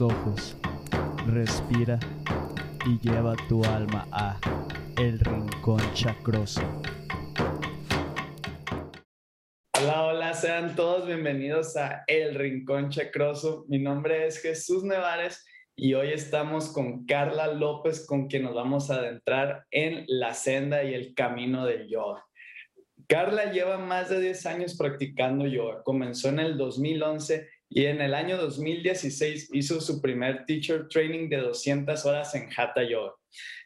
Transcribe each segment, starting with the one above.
Ojos, respira y lleva tu alma a El Rincón Chacroso. Hola, hola, sean todos bienvenidos a El Rincón Chacroso. Mi nombre es Jesús Nevares y hoy estamos con Carla López, con quien nos vamos a adentrar en la senda y el camino del yoga. Carla lleva más de 10 años practicando yoga. Comenzó en el 2011 y en el año 2016 hizo su primer teacher training de 200 horas en Hatha Yoga.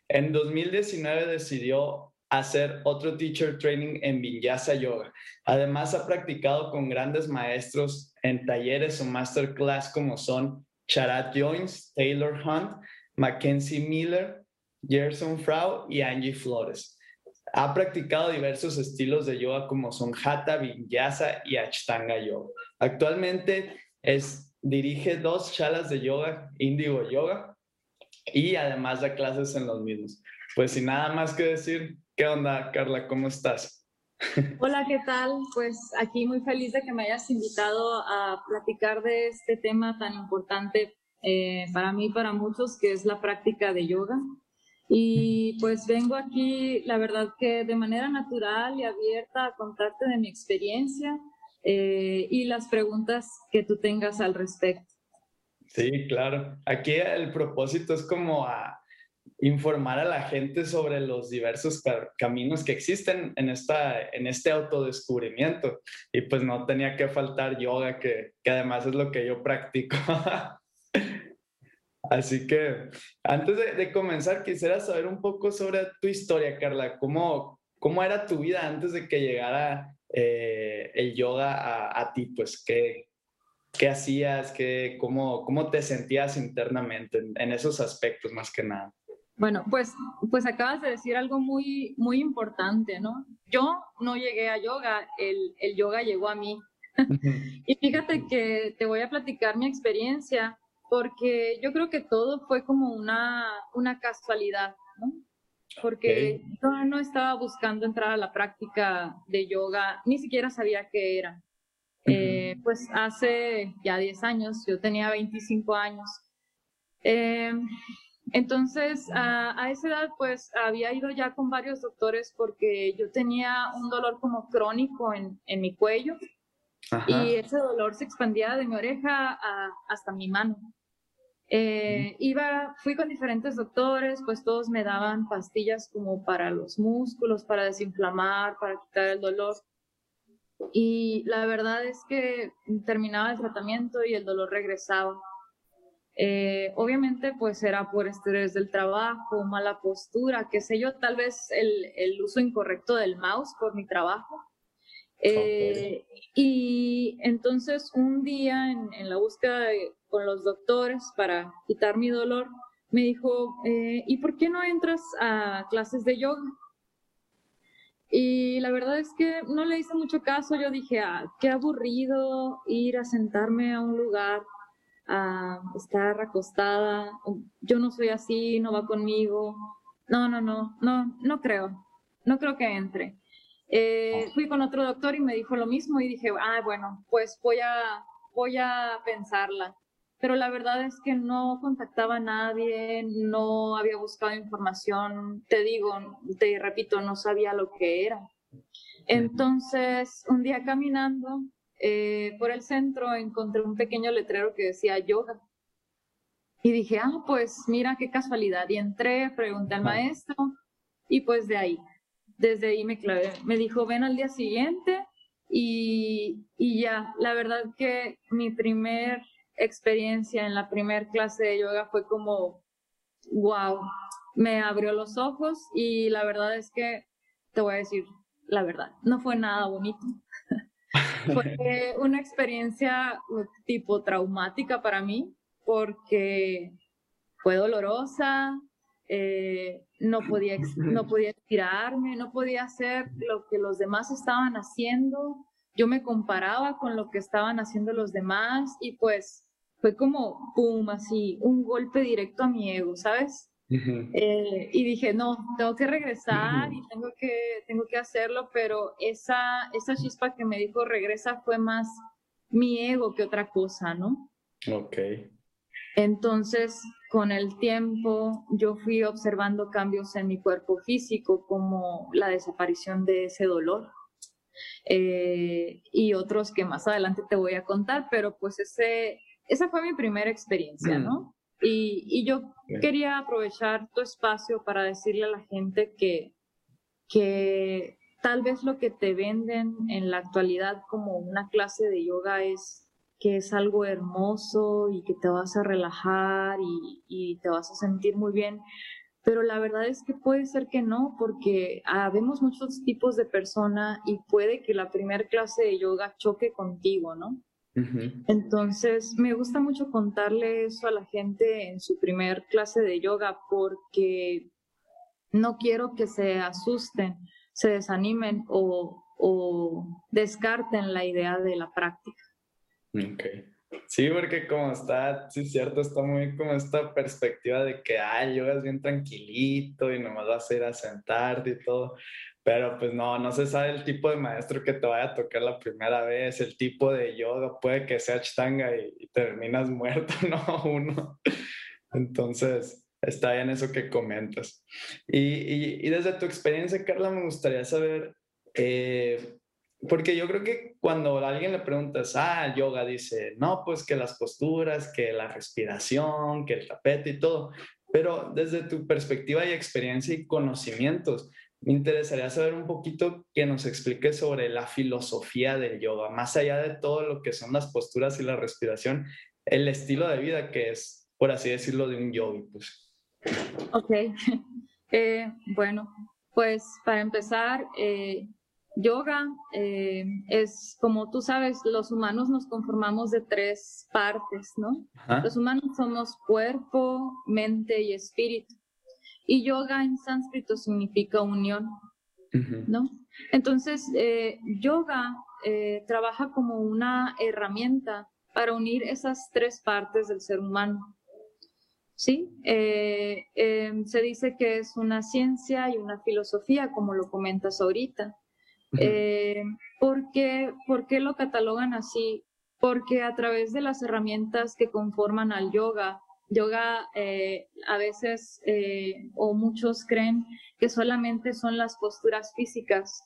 En 2019 decidió hacer otro teacher training en Vinyasa Yoga. Además ha practicado con grandes maestros en talleres o masterclass como son Charat Jones, Taylor Hunt, Mackenzie Miller, Gerson Frau y Angie Flores. Ha practicado diversos estilos de yoga como son Hatha, Vinyasa y Ashtanga Yoga. Actualmente es, dirige dos chalas de yoga, Indigo Yoga, y además da clases en los mismos. Pues sin nada más que decir, ¿qué onda, Carla? ¿Cómo estás? Hola, ¿qué tal? Pues aquí muy feliz de que me hayas invitado a platicar de este tema tan importante eh, para mí y para muchos, que es la práctica de yoga. Y pues vengo aquí, la verdad que de manera natural y abierta a contarte de mi experiencia eh, y las preguntas que tú tengas al respecto. Sí, claro. Aquí el propósito es como a informar a la gente sobre los diversos caminos que existen en, esta, en este autodescubrimiento. Y pues no tenía que faltar yoga, que, que además es lo que yo practico. Así que antes de, comenzar, quisiera saber un poco sobre tu historia, Carla. ¿Cómo, cómo era tu vida antes de que llegara eh, el yoga a, ti? Pues, ¿qué, qué hacías? Qué, cómo, ¿Cómo te sentías internamente en, esos aspectos más que nada? Bueno, pues, pues acabas de decir algo muy, muy importante, ¿no? Yo no llegué a yoga, el, el yoga llegó a mí. y fíjate que te voy a platicar mi experiencia porque yo creo que todo fue como una, una casualidad, ¿no? Porque yo no estaba buscando entrar a la práctica de yoga, ni siquiera sabía qué era. Eh, pues hace ya 10 años, yo tenía 25 años. Eh, entonces, a, a, esa edad, pues había ido ya con varios doctores porque yo tenía un dolor como crónico en, en mi cuello y ese dolor se expandía de mi oreja hasta mi mano. Eh, iba, fui con diferentes doctores, pues todos me daban pastillas como para los músculos, para desinflamar, para quitar el dolor. Y la verdad es que terminaba el tratamiento y el dolor regresaba. Eh, obviamente, pues era por estrés del trabajo, mala postura, qué sé yo, tal vez el, el uso incorrecto del mouse por mi trabajo. Eh, y entonces un día en, en la búsqueda de, con los doctores para quitar mi dolor, me dijo, eh, ¿y por qué no entras a clases de yoga? Y la verdad es que no le hice mucho caso, yo dije, ah, qué aburrido ir a sentarme a un lugar, a estar acostada, yo no soy así, no va conmigo, no, no, no, no, no creo, no creo que entre. Eh, fui con otro doctor y me dijo lo mismo y dije, ah, bueno, pues voy a, voy a pensarla pero la verdad es que no contactaba a nadie, no había buscado información, te digo, te repito, no sabía lo que era. Entonces, un día caminando eh, por el centro encontré un pequeño letrero que decía yoga. Y dije, ah, pues mira qué casualidad. Y entré, pregunté al maestro y pues de ahí, desde ahí me clavé. Me dijo, ven al día siguiente y, y ya, la verdad que mi primer experiencia en la primera clase de yoga fue como, wow, me abrió los ojos y la verdad es que, te voy a decir la verdad, no fue nada bonito. fue una experiencia tipo traumática para mí porque fue dolorosa, eh, no, podía, no podía estirarme, no podía hacer lo que los demás estaban haciendo. Yo me comparaba con lo que estaban haciendo los demás y pues fue como, pum, así, un golpe directo a mi ego, ¿sabes? Eh, y dije, no, tengo que regresar y tengo que, tengo que hacerlo, pero esa, esa chispa que me dijo regresa fue más mi ego que otra cosa, ¿no? Ok. Entonces, con el tiempo, yo fui observando cambios en mi cuerpo físico, como la desaparición de ese dolor. Eh, y otros que más adelante te voy a contar, pero pues ese, esa fue mi primera experiencia, mm. ¿no? Y, y yo quería aprovechar tu espacio para decirle a la gente que, que tal vez lo que te venden en la actualidad como una clase de yoga es que es algo hermoso y que te vas a relajar y, y te vas a sentir muy bien, pero la verdad es que puede ser que no, porque habemos muchos tipos de persona y puede que la primera clase de yoga choque contigo, ¿no? Entonces, me gusta mucho contarle eso a la gente en su primer clase de yoga porque no quiero que se asusten, se desanimen o, o descarten la idea de la práctica. Ok. Sí, porque como está, sí es cierto, está muy como esta perspectiva de que, ay, yoga es bien tranquilito y nomás vas a ir a sentarte y todo. Pero pues no, no se sabe el tipo de maestro que te vaya a tocar la primera vez, el tipo de yoga, puede que sea Ashtanga y, terminas muerto, ¿no? Uno. Entonces, está bien eso que comentas. Y, y, desde tu experiencia, Carla, me gustaría saber, eh, porque yo creo que cuando a alguien le preguntas, ah, yoga, dice, no, pues que las posturas, que la respiración, que el tapete y todo, pero desde tu perspectiva y experiencia y conocimientos, me interesaría saber un poquito que nos explique sobre la filosofía del yoga, más allá de todo lo que son las posturas y la respiración, el estilo de vida que es, por así decirlo, de un yogi. Pues. Ok, eh, bueno, pues para empezar, eh, yoga eh, es, como tú sabes, los humanos nos conformamos de tres partes, ¿no? Los humanos somos cuerpo, mente y espíritu. Y yoga en sánscrito significa unión, ¿no? Entonces, eh, yoga eh, trabaja como una herramienta para unir esas tres partes del ser humano. ¿Sí? Eh, em, se dice que es una ciencia y una filosofía, como lo comentas ahorita. ¿por, qué, ¿Por qué lo catalogan así? Porque a través de las herramientas que conforman al yoga, Yoga eh, a veces eh, o muchos creen que solamente son las posturas físicas,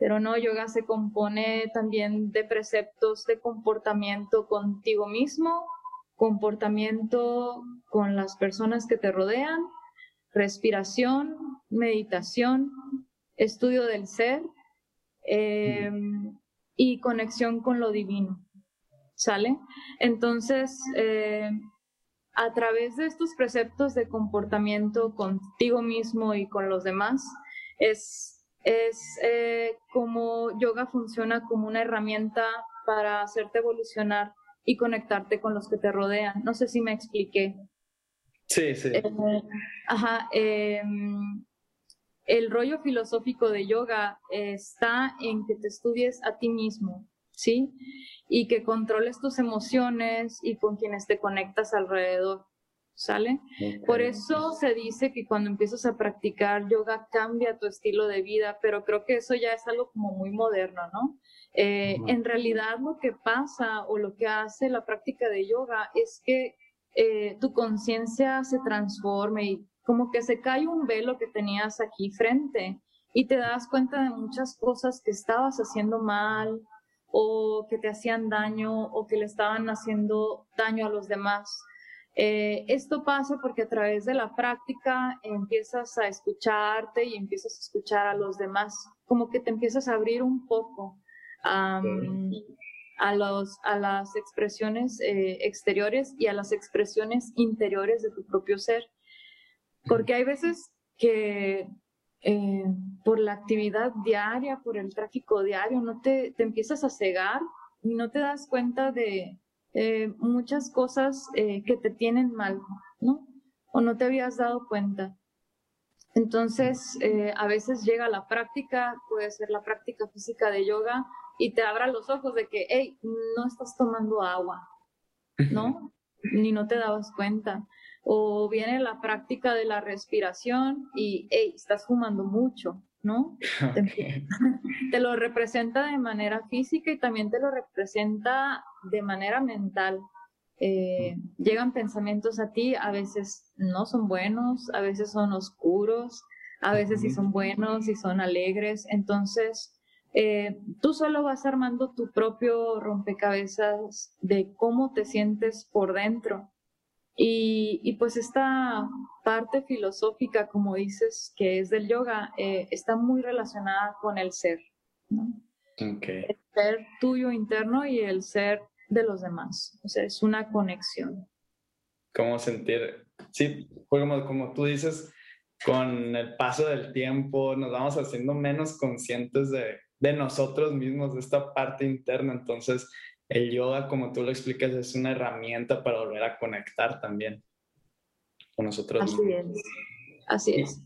pero no, yoga se compone también de preceptos de comportamiento contigo mismo, comportamiento con las personas que te rodean, respiración, meditación, estudio del ser em, y conexión con lo divino. ¿Sale? Entonces, eh, a través de estos preceptos de comportamiento contigo mismo y con los demás, es, es eh, como yoga funciona como una herramienta para hacerte evolucionar y conectarte con los que te rodean. No sé si me expliqué. Sí, sí. Eh, ajá. Em, el rollo filosófico de yoga está en que te estudies a ti mismo, ¿sí? y que controles tus emociones y con quienes te conectas alrededor. ¿Sale? Por eso se dice que cuando empiezas a practicar yoga cambia tu estilo de vida, pero creo que eso ya es algo como muy moderno, ¿no? Eh, en realidad lo que pasa o lo que hace la práctica de yoga es que eh, tu conciencia se transforme y como que se cae un velo que tenías aquí frente y te das cuenta de muchas cosas que estabas haciendo mal o que te hacían daño o que le estaban haciendo daño a los demás. Eh, esto pasa porque a través de la práctica empiezas a escucharte y empiezas a escuchar a los demás, como que te empiezas a abrir un poco a, los, a las expresiones eh, exteriores y a las expresiones interiores de tu propio ser. Porque hay veces que eh, por la actividad diaria, por el tráfico diario, no te, te empiezas a cegar y no te das cuenta de eh, muchas cosas eh, que te tienen mal, ¿no? O no te habías dado cuenta. Entonces, a veces llega la práctica, puede ser la práctica física de yoga, y te abra los ojos de que, hey, no estás tomando agua, ¿no? Ni no te dabas cuenta o viene la práctica de la respiración y, hey, estás fumando mucho, ¿no? Te, lo representa de manera física y también te lo representa de manera mental. Eh, llegan pensamientos a ti, a veces no son buenos, a veces son oscuros, a veces sí son buenos y son alegres. Entonces, eh, tú solo vas armando tu propio rompecabezas de cómo te sientes por dentro. Y, pues esta parte filosófica, como dices, que es del yoga, eh, está muy relacionada con el ser. El ser tuyo interno y el ser de los demás. O sea, es una conexión. ¿Cómo sentir? Sí, como, como tú dices, con el paso del tiempo nos vamos haciendo menos conscientes de, de nosotros mismos, de esta parte interna. Entonces, el yoga, como tú lo explicas, es una herramienta para volver a conectar también con nosotros Así Es. Así es.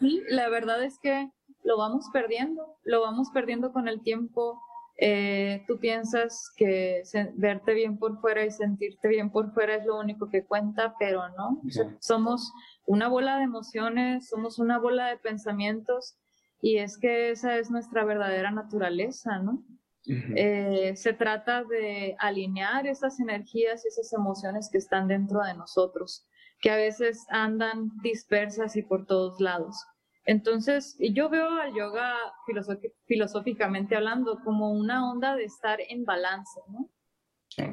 sí, la verdad es que lo vamos perdiendo, lo vamos perdiendo con el tiempo. Eh, tú piensas que verte bien por fuera y sentirte bien por fuera es lo único que cuenta, pero no. somos una bola de emociones, somos una bola de pensamientos y es que esa es nuestra verdadera naturaleza, ¿no? Eh, se trata de alinear esas energías y esas emociones que están dentro de nosotros, que a veces andan dispersas y por todos lados. Entonces, yo veo al yoga filosóficamente hablando como una onda de estar en balance, ¿no?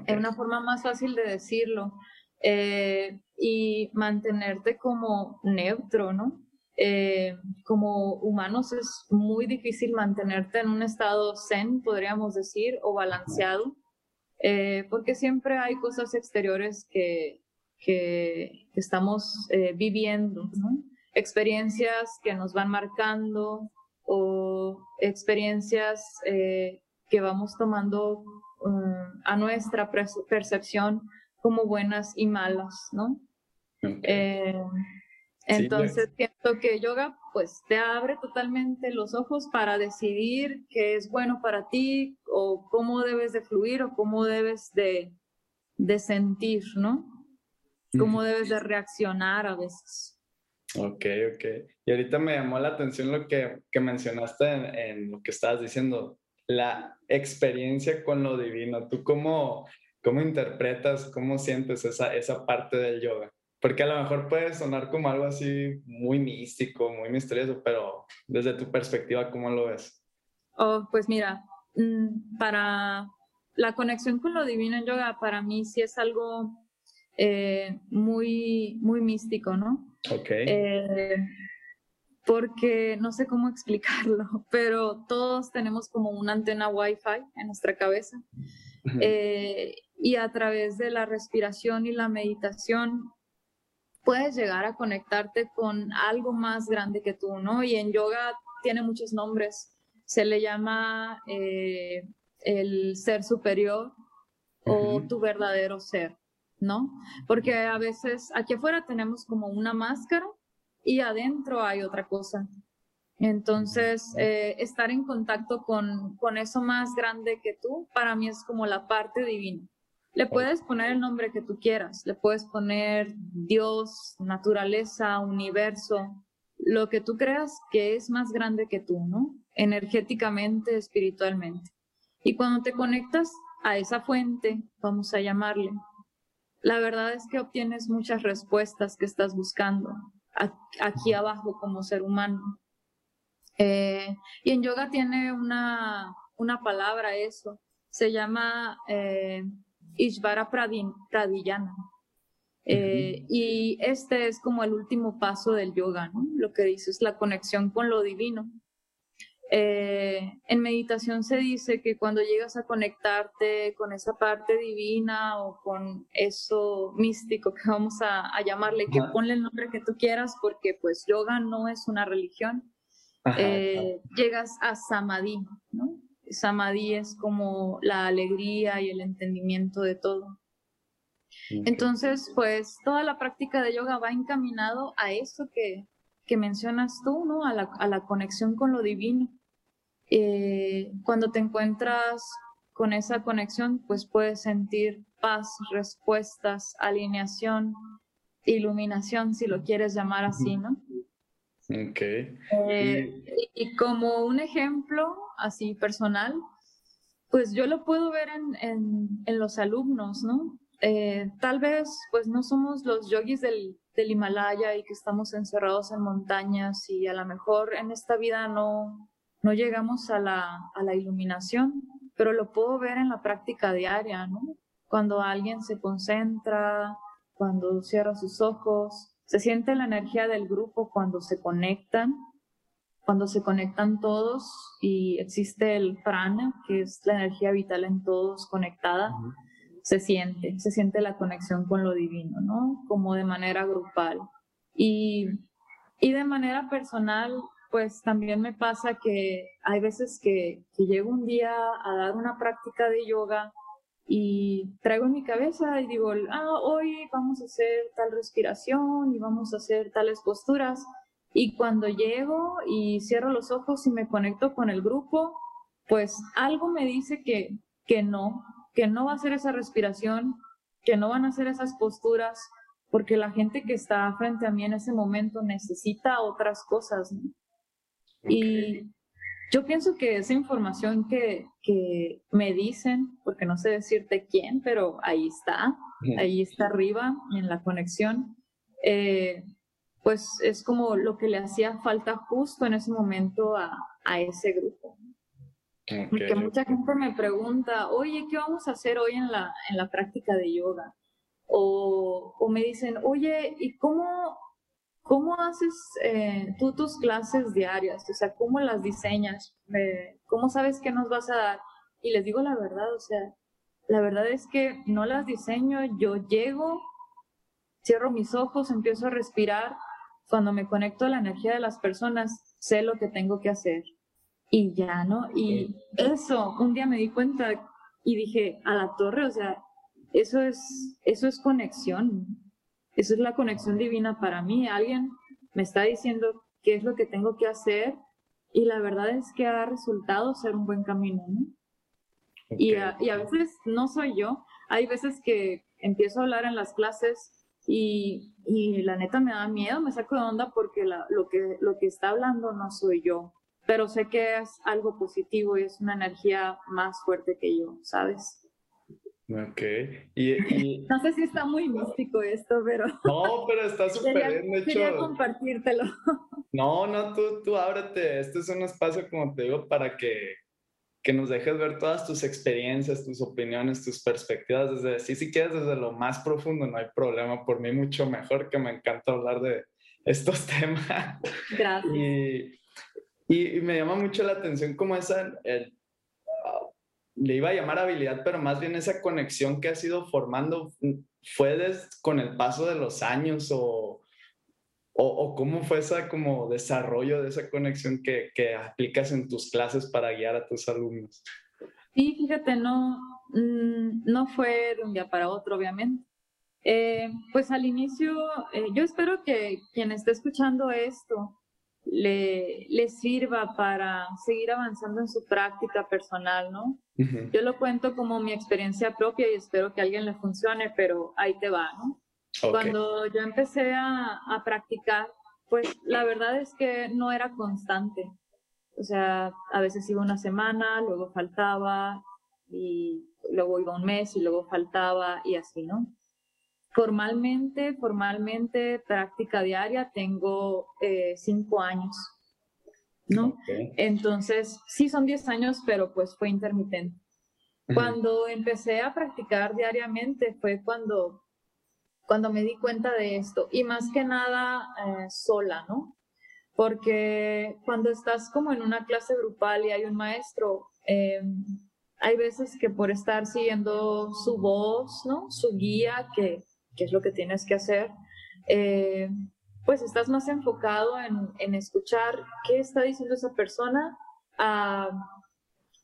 Es una forma más fácil de decirlo. Eh, y mantenerte como neutro, ¿no? Eh, como humanos es muy difícil mantenerte en un estado zen, podríamos decir, o balanceado, eh, porque siempre hay cosas exteriores que, que estamos eh, viviendo, experiencias que nos van marcando o experiencias que vamos tomando um, a nuestra percepción como buenas y malas, ¿no? Entonces siento que yoga pues te abre totalmente los ojos para decidir qué es bueno para ti o cómo debes de fluir o cómo debes de, de sentir, ¿no? Cómo debes de reaccionar a veces. Ok, ok. Y ahorita me llamó la atención lo que, que mencionaste en, en, lo que estabas diciendo, la experiencia con lo divino. ¿Tú cómo, cómo interpretas, cómo sientes esa, esa parte del yoga? Porque a lo mejor puede sonar como algo así muy místico, muy misterioso, pero desde tu perspectiva, ¿cómo lo ves? Oh, pues mira, mm, para la conexión con lo divino en yoga, para mí sí es algo eh, muy, muy místico, ¿no? Ok. Eh, porque no sé cómo explicarlo, pero todos tenemos como una antena Wi-Fi en nuestra cabeza. Eh, y a través de la respiración y la meditación puedes llegar a conectarte con algo más grande que tú, ¿no? Y en yoga tiene muchos nombres. Se le llama eh, el ser superior o tu verdadero ser, ¿no? Porque a veces aquí afuera tenemos como una máscara y adentro hay otra cosa. Entonces, eh, estar en contacto con, con eso más grande que tú, para mí es como la parte divina. Le puedes poner el nombre que tú quieras, le puedes poner Dios, naturaleza, universo, lo que tú creas que es más grande que tú, ¿no? Energéticamente, espiritualmente. Y cuando te conectas a esa fuente, vamos a llamarle, la verdad es que obtienes muchas respuestas que estás buscando aquí abajo como ser humano. Eh, y en yoga tiene una, una palabra eso, se llama eh, Ishvara Pradiyana. Eh, y este es como el último paso del yoga, ¿no? Lo que dice es la conexión con lo divino. Eh, en meditación se dice que cuando llegas a conectarte con esa parte divina o con eso místico que vamos a, llamarle, que ponle el nombre que tú quieras, porque pues yoga no es una religión, eh, llegas a samadhi, ¿no? Samadhi es como la alegría y el entendimiento de todo. Entonces, pues toda la práctica de yoga va encaminado a eso que, que mencionas tú, ¿no? A la, a la, conexión con lo divino. Eh, cuando te encuentras con esa conexión, pues puedes sentir paz, respuestas, alineación, iluminación, si lo quieres llamar así, ¿no? Ok. Eh, y como un ejemplo así personal, pues yo lo puedo ver en, en, los alumnos, ¿no? eh, tal vez pues no somos los yogis del, del Himalaya y que estamos encerrados en montañas y a lo mejor en esta vida no, no llegamos a la, a la iluminación, pero lo puedo ver en la práctica diaria, ¿no? Cuando alguien se concentra, cuando cierra sus ojos, se siente la energía del grupo cuando se conectan, cuando se conectan todos y existe el prana, que es la energía vital en todos conectada, se siente, se siente la conexión con lo divino, ¿no? Como de manera grupal. Y, y de manera personal, pues también me pasa que hay veces que, que llego un día a dar una práctica de yoga y traigo en mi cabeza y digo, ah, hoy vamos a hacer tal respiración y vamos a hacer tales posturas. Y cuando llego y cierro los ojos y me conecto con el grupo, pues algo me dice que, que no, que no va a ser esa respiración, que no van a hacer esas posturas, porque la gente que está frente a mí en ese momento necesita otras cosas. Y yo pienso que esa información que, que, me dicen, porque no sé decirte quién, pero ahí está, ahí está arriba en la conexión, eh, pues es como lo que le hacía falta justo en ese momento a, a ese grupo. Porque mucha gente me pregunta, oye, ¿qué vamos a hacer hoy en la, en la práctica de yoga? O, o me dicen, oye, ¿y cómo, ¿Cómo haces eh, tú tus clases diarias? O sea, ¿cómo las diseñas? Eh, ¿Cómo sabes qué nos vas a dar? Y les digo la verdad, o sea, la verdad es que no las diseño, yo llego, cierro mis ojos, empiezo a respirar, cuando me conecto a la energía de las personas, sé lo que tengo que hacer. Y ya, ¿no? Y eso, un día me di cuenta y dije, a la torre, o sea, eso es, eso es conexión. Esa es la conexión divina para mí. Alguien me está diciendo qué es lo que tengo que hacer y la verdad es que ha resultado ser un buen camino. Y, a, y, a, veces no soy yo. Hay veces que empiezo a hablar en las clases y, y la neta me da miedo, me saco de onda porque la, lo, que, lo que está hablando no soy yo. Pero sé que es algo positivo y es una energía más fuerte que yo, ¿sabes? Ok. Y, no sé si está muy místico esto, pero... No, pero está súper bien hecho. Quería compartírtelo. No, no, tú, tú ábrete. Este es un espacio, como te digo, para que, que nos dejes ver todas tus experiencias, tus opiniones, tus perspectivas. Desde, sí, si quieres desde lo más profundo, no hay problema. Por mí mucho mejor, que me encanta hablar de estos temas. Gracias. Y, y, me llama mucho la atención como esa... El, le iba a llamar habilidad, pero más bien esa conexión que has ido formando, ¿fue con el paso de los años o, o, cómo fue ese como desarrollo de esa conexión que, que, aplicas en tus clases para guiar a tus alumnos? Sí, fíjate, no, mm, no fue de un día para otro, obviamente. Eh, pues al inicio, eh, yo espero que quien esté escuchando esto le, le sirva para seguir avanzando en su práctica personal, ¿no? Yo lo cuento como mi experiencia propia y espero que a alguien le funcione, pero ahí te va, ¿no? Cuando yo empecé a, a, practicar, pues la verdad es que no era constante. O sea, a veces iba una semana, luego faltaba, y luego iba un mes y luego faltaba y así, ¿no? Formalmente, formalmente, práctica diaria, tengo eh, cinco años, ¿no? Entonces, sí son diez años, pero pues fue intermitente. Cuando empecé a practicar diariamente fue cuando, cuando me di cuenta de esto y más que nada eh, sola, ¿no? Porque cuando estás como en una clase grupal y hay un maestro, eh, hay veces que por estar siguiendo su voz, ¿no? Su guía, que qué es lo que tienes que hacer, eh, pues estás más enfocado en, en, escuchar qué está diciendo esa persona a,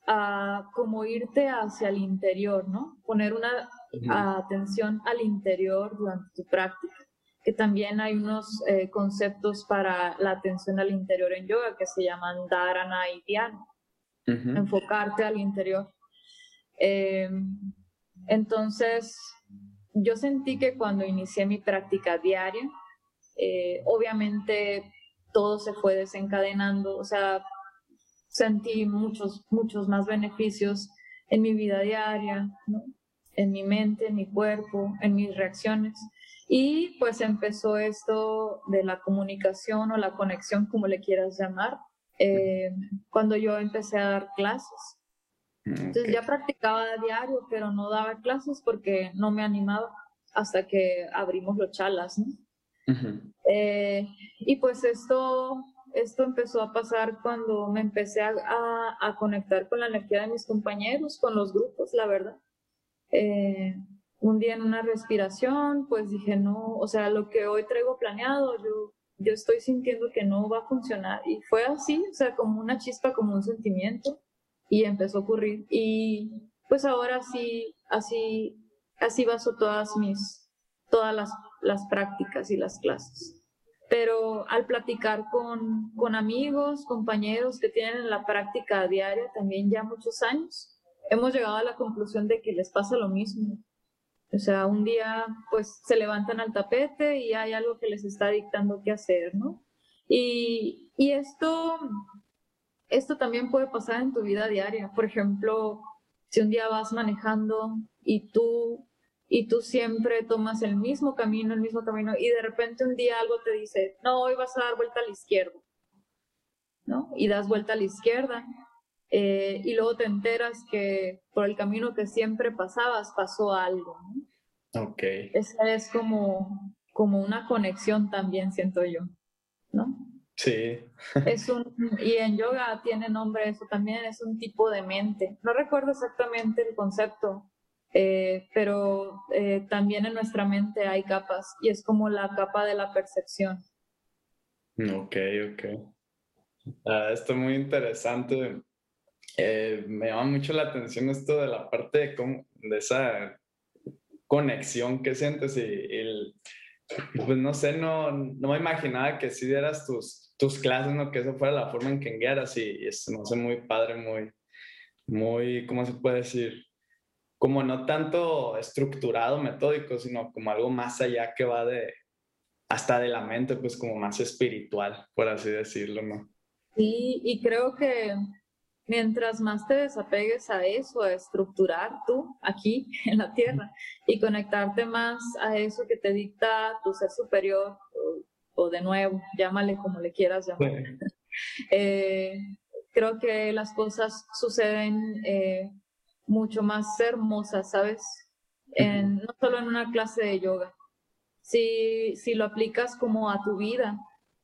a como irte hacia el interior, ¿no? Poner una atención al interior durante tu práctica. Que también hay unos eh, conceptos para la atención al interior en yoga que se llaman dharana y dhyana. Enfocarte al interior. Eh, entonces, yo sentí que cuando inicié mi práctica diaria, eh, obviamente todo se fue desencadenando, o sea, sentí muchos, muchos más beneficios en mi vida diaria, ¿no? En mi mente, en mi cuerpo, en mis reacciones. Y pues empezó esto de la comunicación o la conexión, como le quieras llamar, eh, cuando yo empecé a dar clases. Entonces ya practicaba a diario, pero no daba clases porque no me animaba hasta que abrimos los chalas. Eh, y pues esto, esto empezó a pasar cuando me empecé a, a, conectar con la energía de mis compañeros, con los grupos, la verdad. Eh, un día en una respiración, pues dije, no, o sea, lo que hoy traigo planeado, yo, yo estoy sintiendo que no va a funcionar. Y fue así, o sea, como una chispa, como un sentimiento y empezó a ocurrir. Y pues ahora sí, así, así baso todas mis, todas las, las prácticas y las clases. Pero al platicar con, con amigos, compañeros que tienen la práctica diaria también ya muchos años, hemos llegado a la conclusión de que les pasa lo mismo. O sea, un día pues se levantan al tapete y hay algo que les está dictando qué hacer, ¿no? Y, y esto esto también puede pasar en tu vida diaria. Por ejemplo, si un día vas manejando y tú y tú siempre tomas el mismo camino, el mismo camino, y de repente un día algo te dice, no, hoy vas a dar vuelta a la izquierda, ¿no? Y das vuelta a la izquierda, eh, y luego te enteras que por el camino que siempre pasabas pasó algo, ¿no? Ok. Esa es como, como una conexión también, siento yo, ¿no? Sí. Es un, y en yoga tiene nombre eso también, es un tipo de mente. No recuerdo exactamente el concepto, eh, pero eh, también en nuestra mente hay capas y es como la capa de la percepción. Ok, ok. Ah, esto es muy interesante. Eh, me llama mucho la atención esto de la parte de, cómo, de esa conexión que sientes y, el, pues no sé, no, no me imaginaba que si dieras tus, tus clases, ¿no? Que eso fuera la forma en que guiaras y, es, no sé, muy padre, muy, muy, ¿cómo se puede decir? Como no tanto estructurado, metódico, sino como algo más allá que va de, hasta de la mente, pues como más espiritual, por así decirlo, ¿no? Sí, y creo que mientras más te desapegues a eso, a estructurar tú aquí en la tierra y conectarte más a eso que te dicta tu ser superior, o de nuevo, llámale como le quieras llamar. Eh, creo que las cosas suceden eh, mucho más hermosas, ¿sabes? no solo en una clase de yoga. Si, si lo aplicas como a tu vida,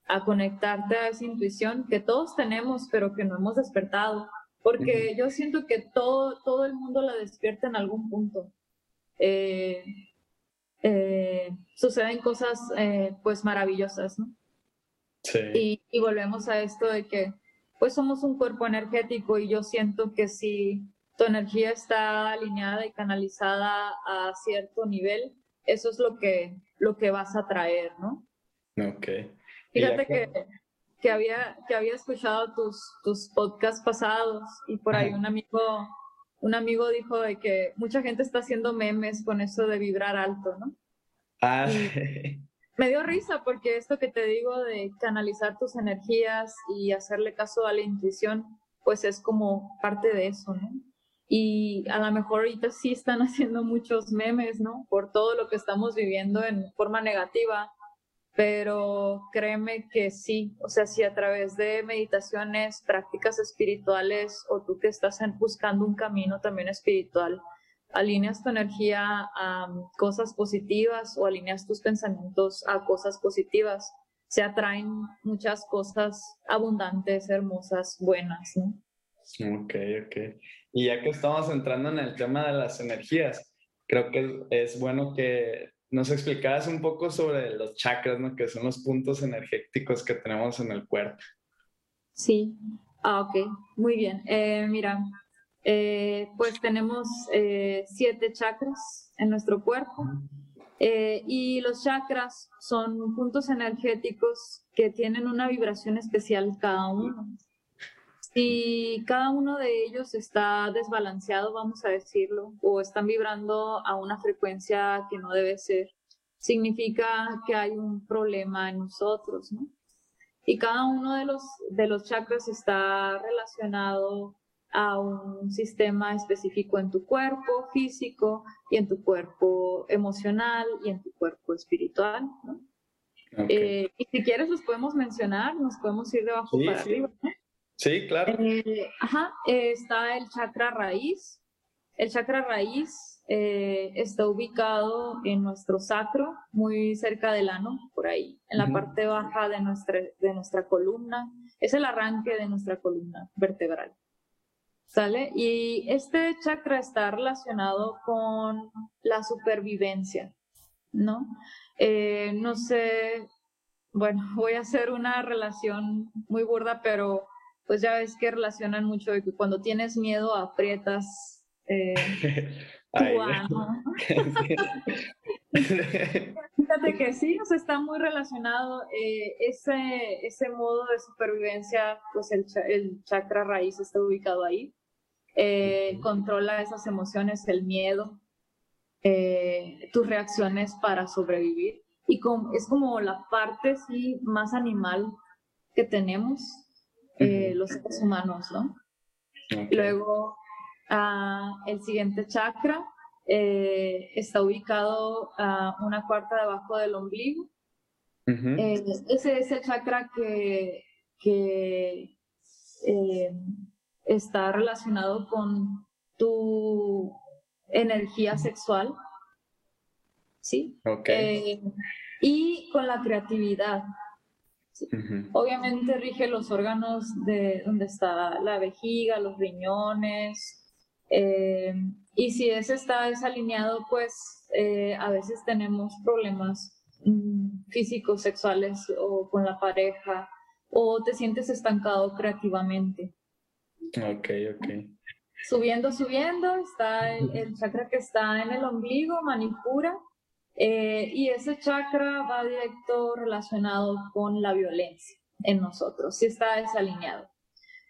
a conectarte a esa intuición que todos tenemos, pero que no hemos despertado. Porque yo siento que todo, todo el mundo la despierta en algún punto. Eh, eh, suceden cosas eh, pues maravillosas, ¿no? Sí. Y, volvemos a esto de que pues somos un cuerpo energético y yo siento que si tu energía está alineada y canalizada a cierto nivel, eso es lo que, lo que vas a traer, ¿no? Ok. Fíjate que, que, había, que había escuchado tus, tus podcasts pasados y por ahí un amigo un amigo dijo de que mucha gente está haciendo memes con eso de vibrar alto, ¿no? Ah, Me dio risa porque esto que te digo de canalizar tus energías y hacerle caso a la intuición, pues es como parte de eso, ¿no? Y a lo mejor ahorita sí están haciendo muchos memes, ¿no? Por todo lo que estamos viviendo en forma negativa, pero créeme que sí, o sea, si a través de meditaciones, prácticas espirituales o tú que estás buscando un camino también espiritual, alineas tu energía a cosas positivas o alineas tus pensamientos a cosas positivas, se atraen muchas cosas abundantes, hermosas, buenas, ¿no? Ok, ok. Y ya que estamos entrando en el tema de las energías, creo que es bueno que nos explicaras un poco sobre los chakras, ¿no? Que son los puntos energéticos que tenemos en el cuerpo. Sí, ah, ok, muy bien. Eh, mira, eh, pues tenemos eh, siete chakras en nuestro cuerpo y los chakras son puntos energéticos que tienen una vibración especial cada uno. Si cada uno de ellos está desbalanceado, vamos a decirlo, o están vibrando a una frecuencia que no debe ser, significa que hay un problema en nosotros, ¿no? Y cada uno de los, de los chakras está relacionado a un sistema específico en tu cuerpo físico y en tu cuerpo emocional y en tu cuerpo espiritual. Eh, y si quieres los podemos mencionar, nos podemos ir de abajo para arriba. Sí, claro. Eh, ajá, está el chakra raíz. El chakra raíz eh, está ubicado en nuestro sacro, muy cerca del ano, por ahí, en la parte baja de nuestra, de nuestra columna. Es el arranque de nuestra columna vertebral. ¿Sale? Y este chakra está relacionado con la supervivencia, ¿no? Eh, no sé, bueno, voy a hacer una relación muy burda, pero pues ya ves que relacionan mucho de que cuando tienes miedo aprietas eh, tu ano. Fíjate que sí, nos está muy relacionado eh, ese, ese modo de supervivencia, pues el, el chakra raíz está ubicado ahí. Eh, controla esas emociones, el miedo, tus reacciones para sobrevivir. Y es como la parte sí, más animal que tenemos eh, los seres humanos, ¿no? Luego, ah, el siguiente chakra está ubicado a una cuarta debajo del ombligo. ese es el chakra que, que está relacionado con tu energía sexual, ¿sí? Eh, y con la creatividad. Obviamente rige los órganos de donde está la vejiga, los riñones, eh, y si ese está desalineado, pues eh, a veces tenemos problemas mm, físicos, sexuales o con la pareja, o te sientes estancado creativamente. Ok, ok. Subiendo, subiendo, está el, chakra que está en el ombligo, Manipura, eh, y ese chakra va directo relacionado con la violencia en nosotros, si está desalineado.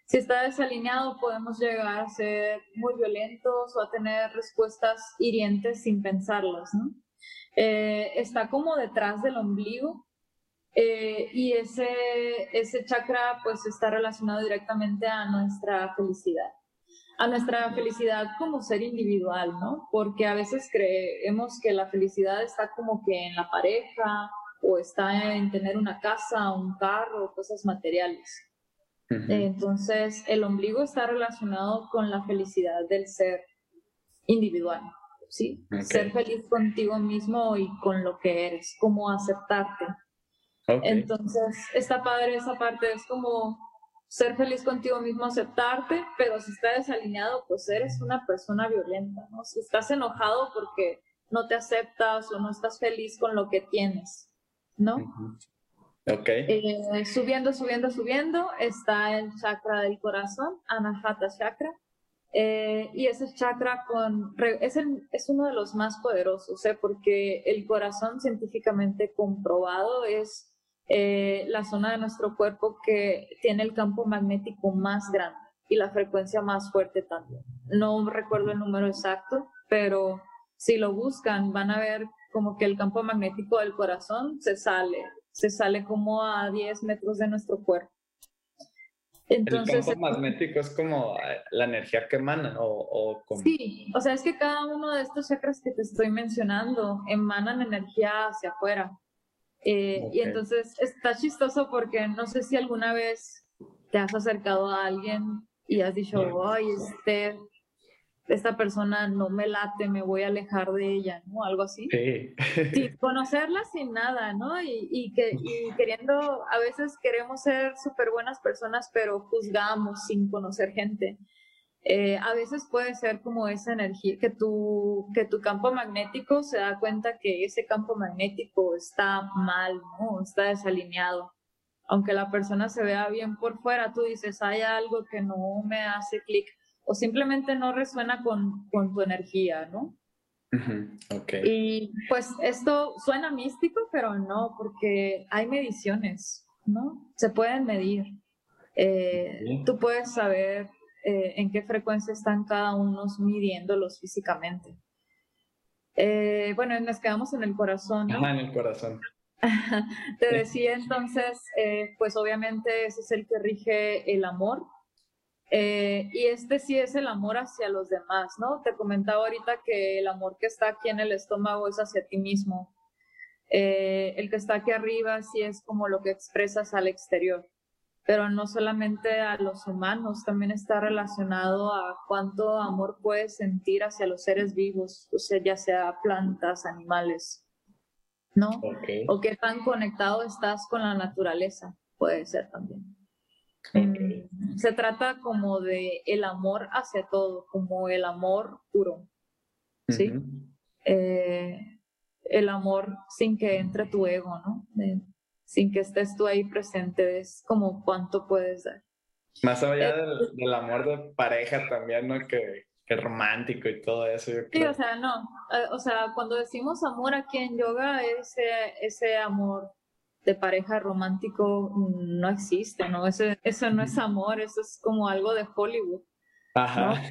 Si está desalineado, podemos llegar a ser muy violentos o a tener respuestas hirientes sin pensarlas, ¿no? Eh, está como detrás del ombligo, eh, y ese, ese chakra pues está relacionado directamente a nuestra felicidad, a nuestra felicidad como ser individual, ¿no? Porque a veces creemos que la felicidad está como que en la pareja o está en tener una casa, un carro, cosas materiales. Entonces, el ombligo está relacionado con la felicidad del ser individual, ¿sí? Ser feliz contigo mismo y con lo que eres, como aceptarte. Entonces, está padre esa parte, es como ser feliz contigo mismo, aceptarte, pero si estás desalineado, pues eres una persona violenta, ¿no? Si estás enojado porque no te aceptas o no estás feliz con lo que tienes, ¿no? Ok. Eh, subiendo, subiendo, subiendo, está el chakra del corazón, Anahata Chakra. Eh, y ese chakra con, es, el, es uno de los más poderosos, ¿eh? porque el corazón científicamente comprobado es eh, la zona de nuestro cuerpo que tiene el campo magnético más grande y la frecuencia más fuerte también. No recuerdo el número exacto, pero si lo buscan van a ver como que el campo magnético del corazón se sale, se sale como a 10 metros de nuestro cuerpo. Entonces, el campo magnético es como eh, la energía que emana o, o Sí, o sea, es que cada uno de estos chakras que te estoy mencionando emanan energía hacia afuera. Eh, y entonces está chistoso porque no sé si alguna vez te has acercado a alguien y has dicho, ay, este, esta persona no me late, me voy a alejar de ella, ¿no? Algo así. Sí. sí conocerla sin nada, ¿no? Y, y que, y queriendo, a veces queremos ser súper buenas personas, pero juzgamos sin conocer gente. Eh, a veces puede ser como esa energía, que tu, que tu campo magnético se da cuenta que ese campo magnético está mal, ¿no? está desalineado. Aunque la persona se vea bien por fuera, tú dices, hay algo que no me hace clic o simplemente no resuena con, con tu energía, ¿no? okay. Y pues esto suena místico, pero no, porque hay mediciones, ¿no? Se pueden medir. Eh, tú puedes saber eh, en qué frecuencia están cada uno midiéndolos físicamente. Eh, bueno, nos quedamos en el corazón. ¿no? en el corazón. Te decía entonces, eh, pues obviamente ese es el que rige el amor, Eh, y este sí es el amor hacia los demás, ¿no? Te comentaba ahorita que el amor que está aquí en el estómago es hacia ti mismo. Eh, el que está aquí arriba sí es como lo que expresas al exterior, pero no solamente a los humanos, también está relacionado a cuánto amor puedes sentir hacia los seres vivos, o sea, ya sea plantas, animales, ¿no? O qué tan conectado estás con la naturaleza, puede ser también. Mm, se trata como de el amor hacia todo, como el amor puro, ¿sí? eh, el amor sin que entre tu ego, ¿no? Sin que estés tú ahí presente, es como cuánto puedes dar. Más allá eh, del, amor de pareja también, ¿no? Que, que romántico y todo eso. Sí, o sea, no. Eh, o sea, cuando decimos amor aquí en yoga, ese, ese amor de pareja romántico no existe, ¿no? Eso, eso no es amor, eso es como algo de Hollywood. Ajá.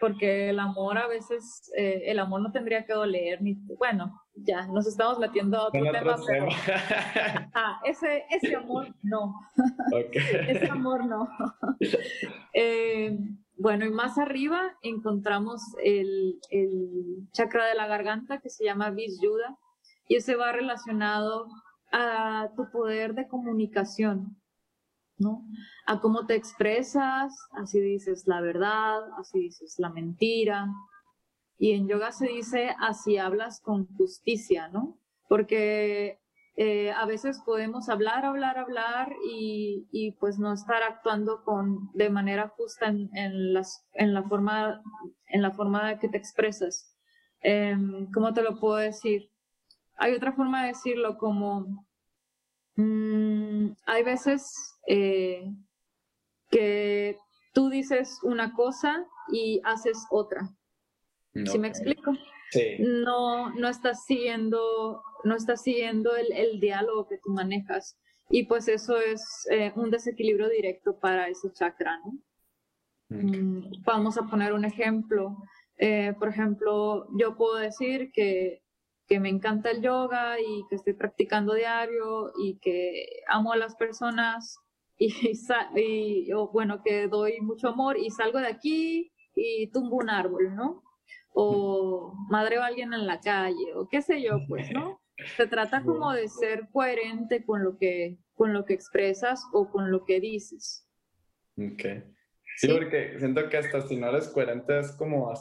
Porque, el amor a veces, eh, el amor no tendría que doler, ni, bueno, ya, nos estamos metiendo a otro tema, pero ah, ese, ese amor no. ese amor no. Eh, bueno, y más arriba encontramos el, el, chakra de la garganta que se llama Visyuda y ese va relacionado a tu poder de comunicación, ¿no? A cómo te expresas, así dices la verdad, así dices la mentira. Y en yoga se dice así hablas con justicia, ¿no? Porque eh, a veces podemos hablar, hablar, hablar y, y, pues no estar actuando con, de manera justa en, en, las, en, la, forma, en la forma que te expresas. Em, ¿Cómo te lo puedo decir? Hay otra forma de decirlo como, mmm, hay veces eh, que tú dices una cosa y haces otra. ¿Sí me explico? Sí. No, no estás siguiendo, no estás siguiendo el, el diálogo que tú manejas. Y pues eso es eh, un desequilibrio directo para ese chakra, ¿no? Mm, vamos a poner un ejemplo. Eh, por ejemplo, yo puedo decir que que me encanta el yoga y que estoy practicando diario y que amo a las personas y, y bueno, que doy mucho amor y salgo de aquí y tumbo un árbol, ¿no? O madreo a alguien en la calle o qué sé yo, pues, ¿no? Se trata como de ser coherente con lo que, con lo que expresas o con lo que dices. Ok. Sí, sí, porque siento que hasta si no eres coherente es como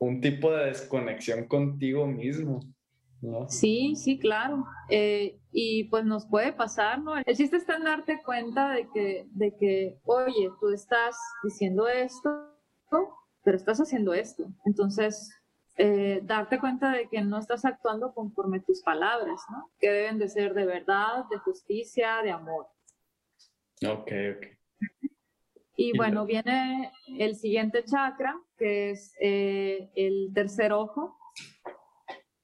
un tipo de desconexión contigo mismo. Sí, sí, claro. Eh, y pues nos puede pasar, ¿no? El chiste está en darte cuenta de que, de que, oye, tú estás diciendo esto, pero estás haciendo esto. Entonces, eh, darte cuenta de que no estás actuando conforme tus palabras, ¿no? Que deben de ser de verdad, de justicia, de amor. Ok, ok. Y bueno, viene el siguiente chakra, que es eh, el tercer ojo,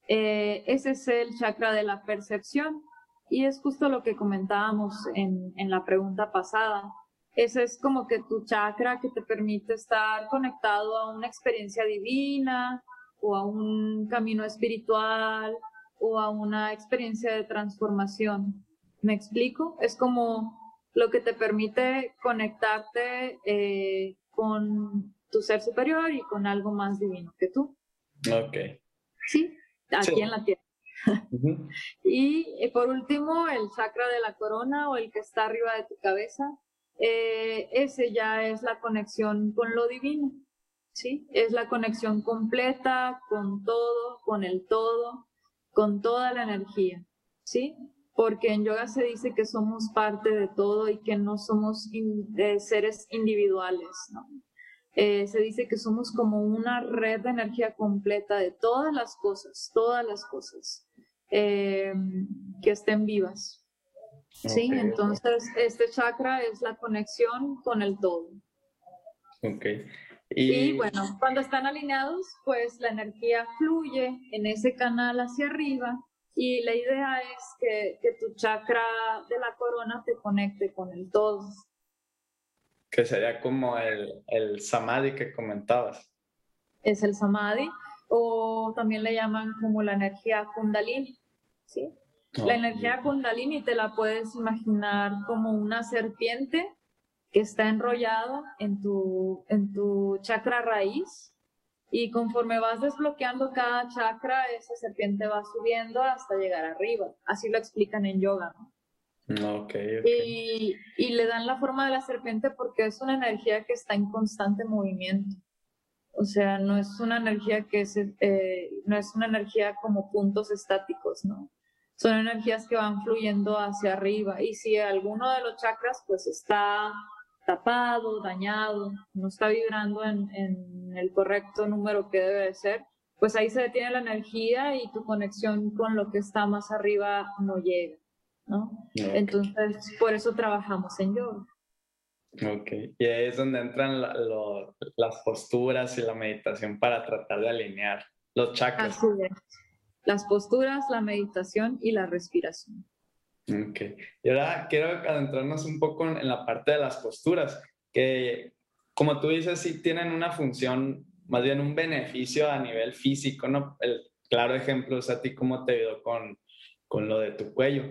eh, ese es el chakra de la percepción y es justo lo que comentábamos en, en la pregunta pasada. Ese es como que tu chakra que te permite estar conectado a una experiencia divina o a un camino espiritual o a una experiencia de transformación. ¿Me explico? Es como lo que te permite conectarte eh, con tu ser superior y con algo más divino que tú. Ok. Sí, aquí en la tierra. Y eh, por último, el chakra de la corona o el que está arriba de tu cabeza, eh, ese ya es la conexión con lo divino, ¿sí? Es la conexión completa con todo, con el todo, con toda la energía, ¿sí? Porque en yoga se dice que somos parte de todo y que no somos eh, seres individuales, ¿no? Eh, se dice que somos como una red de energía completa de todas las cosas, todas las cosas eh, que estén vivas. Sí, entonces este chakra es la conexión con el todo. Ok. Y... bueno, cuando están alineados, pues la energía fluye en ese canal hacia arriba y la idea es que, que tu chakra de la corona te conecte con el todo que sería como el, el samadhi que comentabas. Es el samadhi, o también le llaman como la energía kundalini, ¿sí? La energía kundalini te la puedes imaginar como una serpiente que está enrollado en tu, en tu chakra raíz y conforme vas desbloqueando cada chakra, esa serpiente va subiendo hasta llegar arriba. Así lo explican en yoga, ¿no? Y, y, le dan la forma de la serpiente porque es una energía que está en constante movimiento. O sea, no es una energía que se, eh, no es una energía como puntos estáticos, ¿no? Son energías que van fluyendo hacia arriba. Y si alguno de los chakras pues está tapado, dañado, no está vibrando en, en el correcto número que debe de ser, pues ahí se detiene la energía y tu conexión con lo que está más arriba no llega. ¿No? Entonces, por eso trabajamos en yoga. Ok, y ahí es donde entran las posturas y la meditación para tratar de alinear los chakras. Así es. Las posturas, la meditación y la respiración. Ok, y ahora quiero adentrarnos un poco en la parte de las posturas, que como tú dices, sí tienen una función, más bien un beneficio a nivel físico, ¿no? El claro ejemplo es a ti cómo te ayudó con, con lo de tu cuello.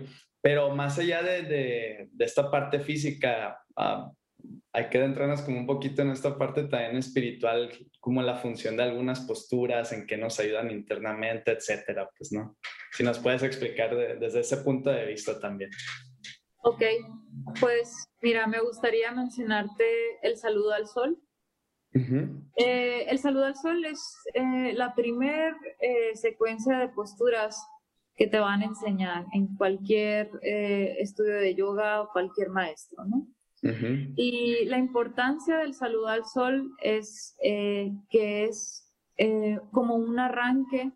Pero más allá de, de, esta parte física, uh, hay que adentrarnos como un poquito en esta parte también espiritual, como la función de algunas posturas, en qué nos ayudan internamente, etcétera, pues, ¿no? Si nos puedes explicar desde ese punto de vista también. Ok, pues mira, me gustaría mencionarte el saludo al sol. eh, el saludo al sol es eh, la primer eh, secuencia de posturas que te van a enseñar en cualquier eh, estudio de yoga o cualquier maestro, ¿no? Y la importancia del saludo al sol es eh, que es eh, como un arranque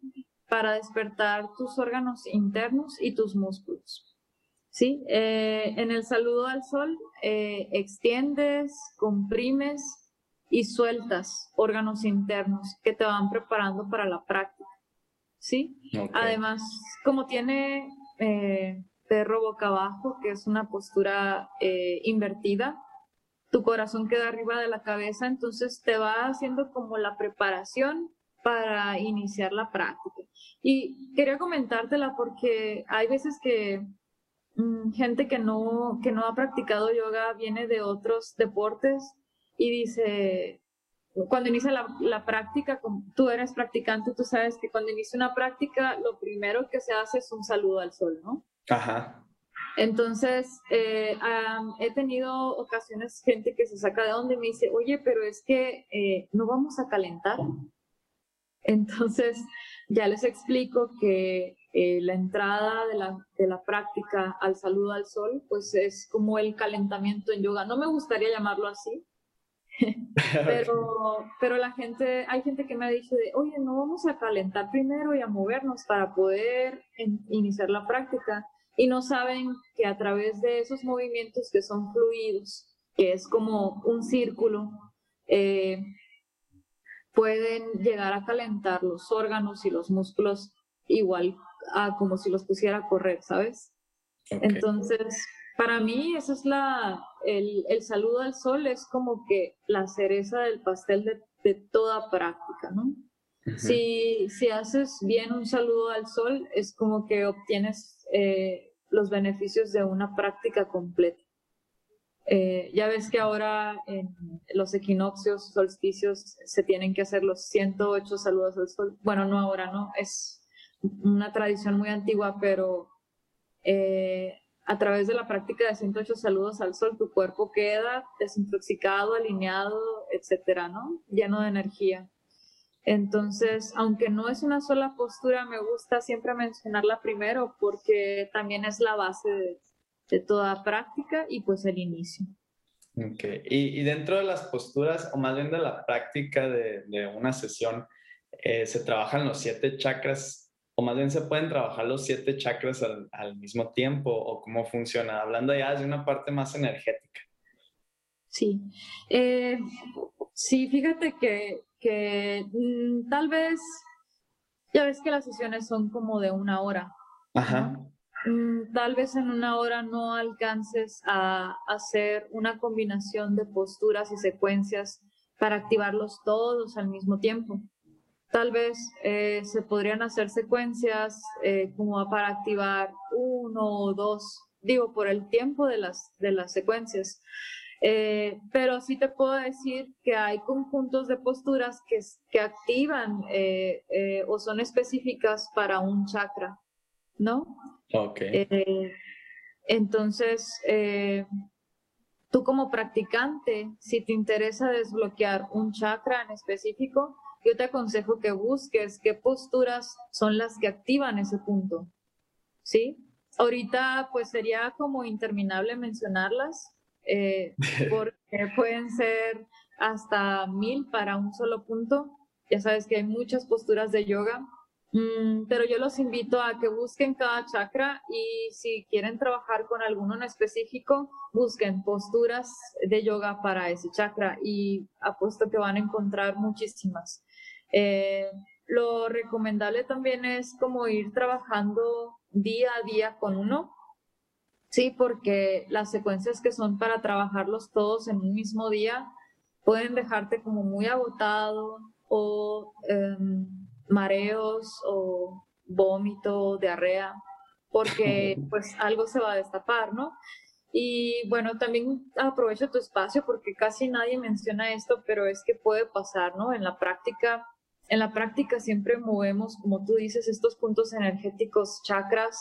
para despertar tus órganos internos y tus músculos. ¿Sí? en el saludo al sol extiendes, comprimes y sueltas órganos internos que te van preparando para la práctica. ¿Sí? Además, como tiene eh, perro boca abajo, que es una postura eh, invertida, tu corazón queda arriba de la cabeza, entonces te va haciendo como la preparación para iniciar la práctica. Y quería comentártela porque hay veces que mm, gente que no, que no ha practicado yoga viene de otros deportes y dice, cuando inicia la, práctica, tú eres practicante, tú sabes que cuando inicia una práctica, lo primero que se hace es un saludo al sol, ¿no? Ajá. Entonces, eh, he tenido ocasiones, gente que se saca de donde me dice, oye, pero es que eh, no vamos a calentar. Entonces, ya les explico que eh, la entrada de la, de la práctica al saludo al sol, pues es como el calentamiento en yoga. No me gustaría llamarlo así, pero, pero la gente, hay gente que me ha dicho de, oye, no vamos a calentar primero y a movernos para poder iniciar la práctica. Y no saben que a través de esos movimientos que son fluidos, que es como un círculo, eh, pueden llegar a calentar los órganos y los músculos igual a como si los pusiera a correr, ¿sabes? Entonces, para mí, eso es la, el, el, saludo al sol es como que la cereza del pastel de, de toda práctica, ¿no? si, si, haces bien un saludo al sol, es como que obtienes eh, los beneficios de una práctica completa. Eh, ya ves que ahora en los equinoccios, solsticios, se tienen que hacer los 108 saludos al sol. Bueno, no ahora, ¿no? Es una tradición muy antigua, pero eh, a través de la práctica de 108 saludos al sol, tu cuerpo queda desintoxicado, alineado, etcétera, ¿no? Lleno de energía. Entonces, aunque no es una sola postura, me gusta siempre mencionarla primero porque también es la base de, toda práctica y pues el inicio. Ok, y, dentro de las posturas, o más bien de la práctica de, una sesión, eh, se trabajan los siete chakras o más bien se pueden trabajar los siete chakras al, mismo tiempo o cómo funciona, hablando ya de una parte más energética. Sí, eh, sí, fíjate que, que mm, tal vez, ya ves que las sesiones son como de una hora. Ajá. Mm, tal vez en una hora no alcances a hacer una combinación de posturas y secuencias para activarlos todos al mismo tiempo. Tal vez eh, se podrían hacer secuencias eh, como para activar uno o dos, digo, por el tiempo de las, de las secuencias. Eh, pero sí te puedo decir que hay conjuntos de posturas que, que activan eh, eh, o son específicas para un chakra, ¿no? Ok. entonces, tú como practicante, si te interesa desbloquear un chakra en específico, yo te aconsejo que busques qué posturas son las que activan ese punto, ¿sí? Ahorita pues sería como interminable mencionarlas, eh, porque pueden ser hasta mil para un solo punto. Ya sabes que hay muchas posturas de yoga, mm, pero yo los invito a que busquen cada chakra y si quieren trabajar con alguno en específico, busquen posturas de yoga para ese chakra y apuesto que van a encontrar muchísimas. Eh, lo recomendable también es como ir trabajando día a día con uno Sí, porque las secuencias que son para trabajarlos todos en un mismo día pueden dejarte como muy agotado o em, mareos o vómito, diarrea, porque pues algo se va a destapar, ¿no? Y bueno, también aprovecho tu espacio porque casi nadie menciona esto, pero es que puede pasar, ¿no? En la práctica, en la práctica siempre movemos, como tú dices, estos puntos energéticos, chakras,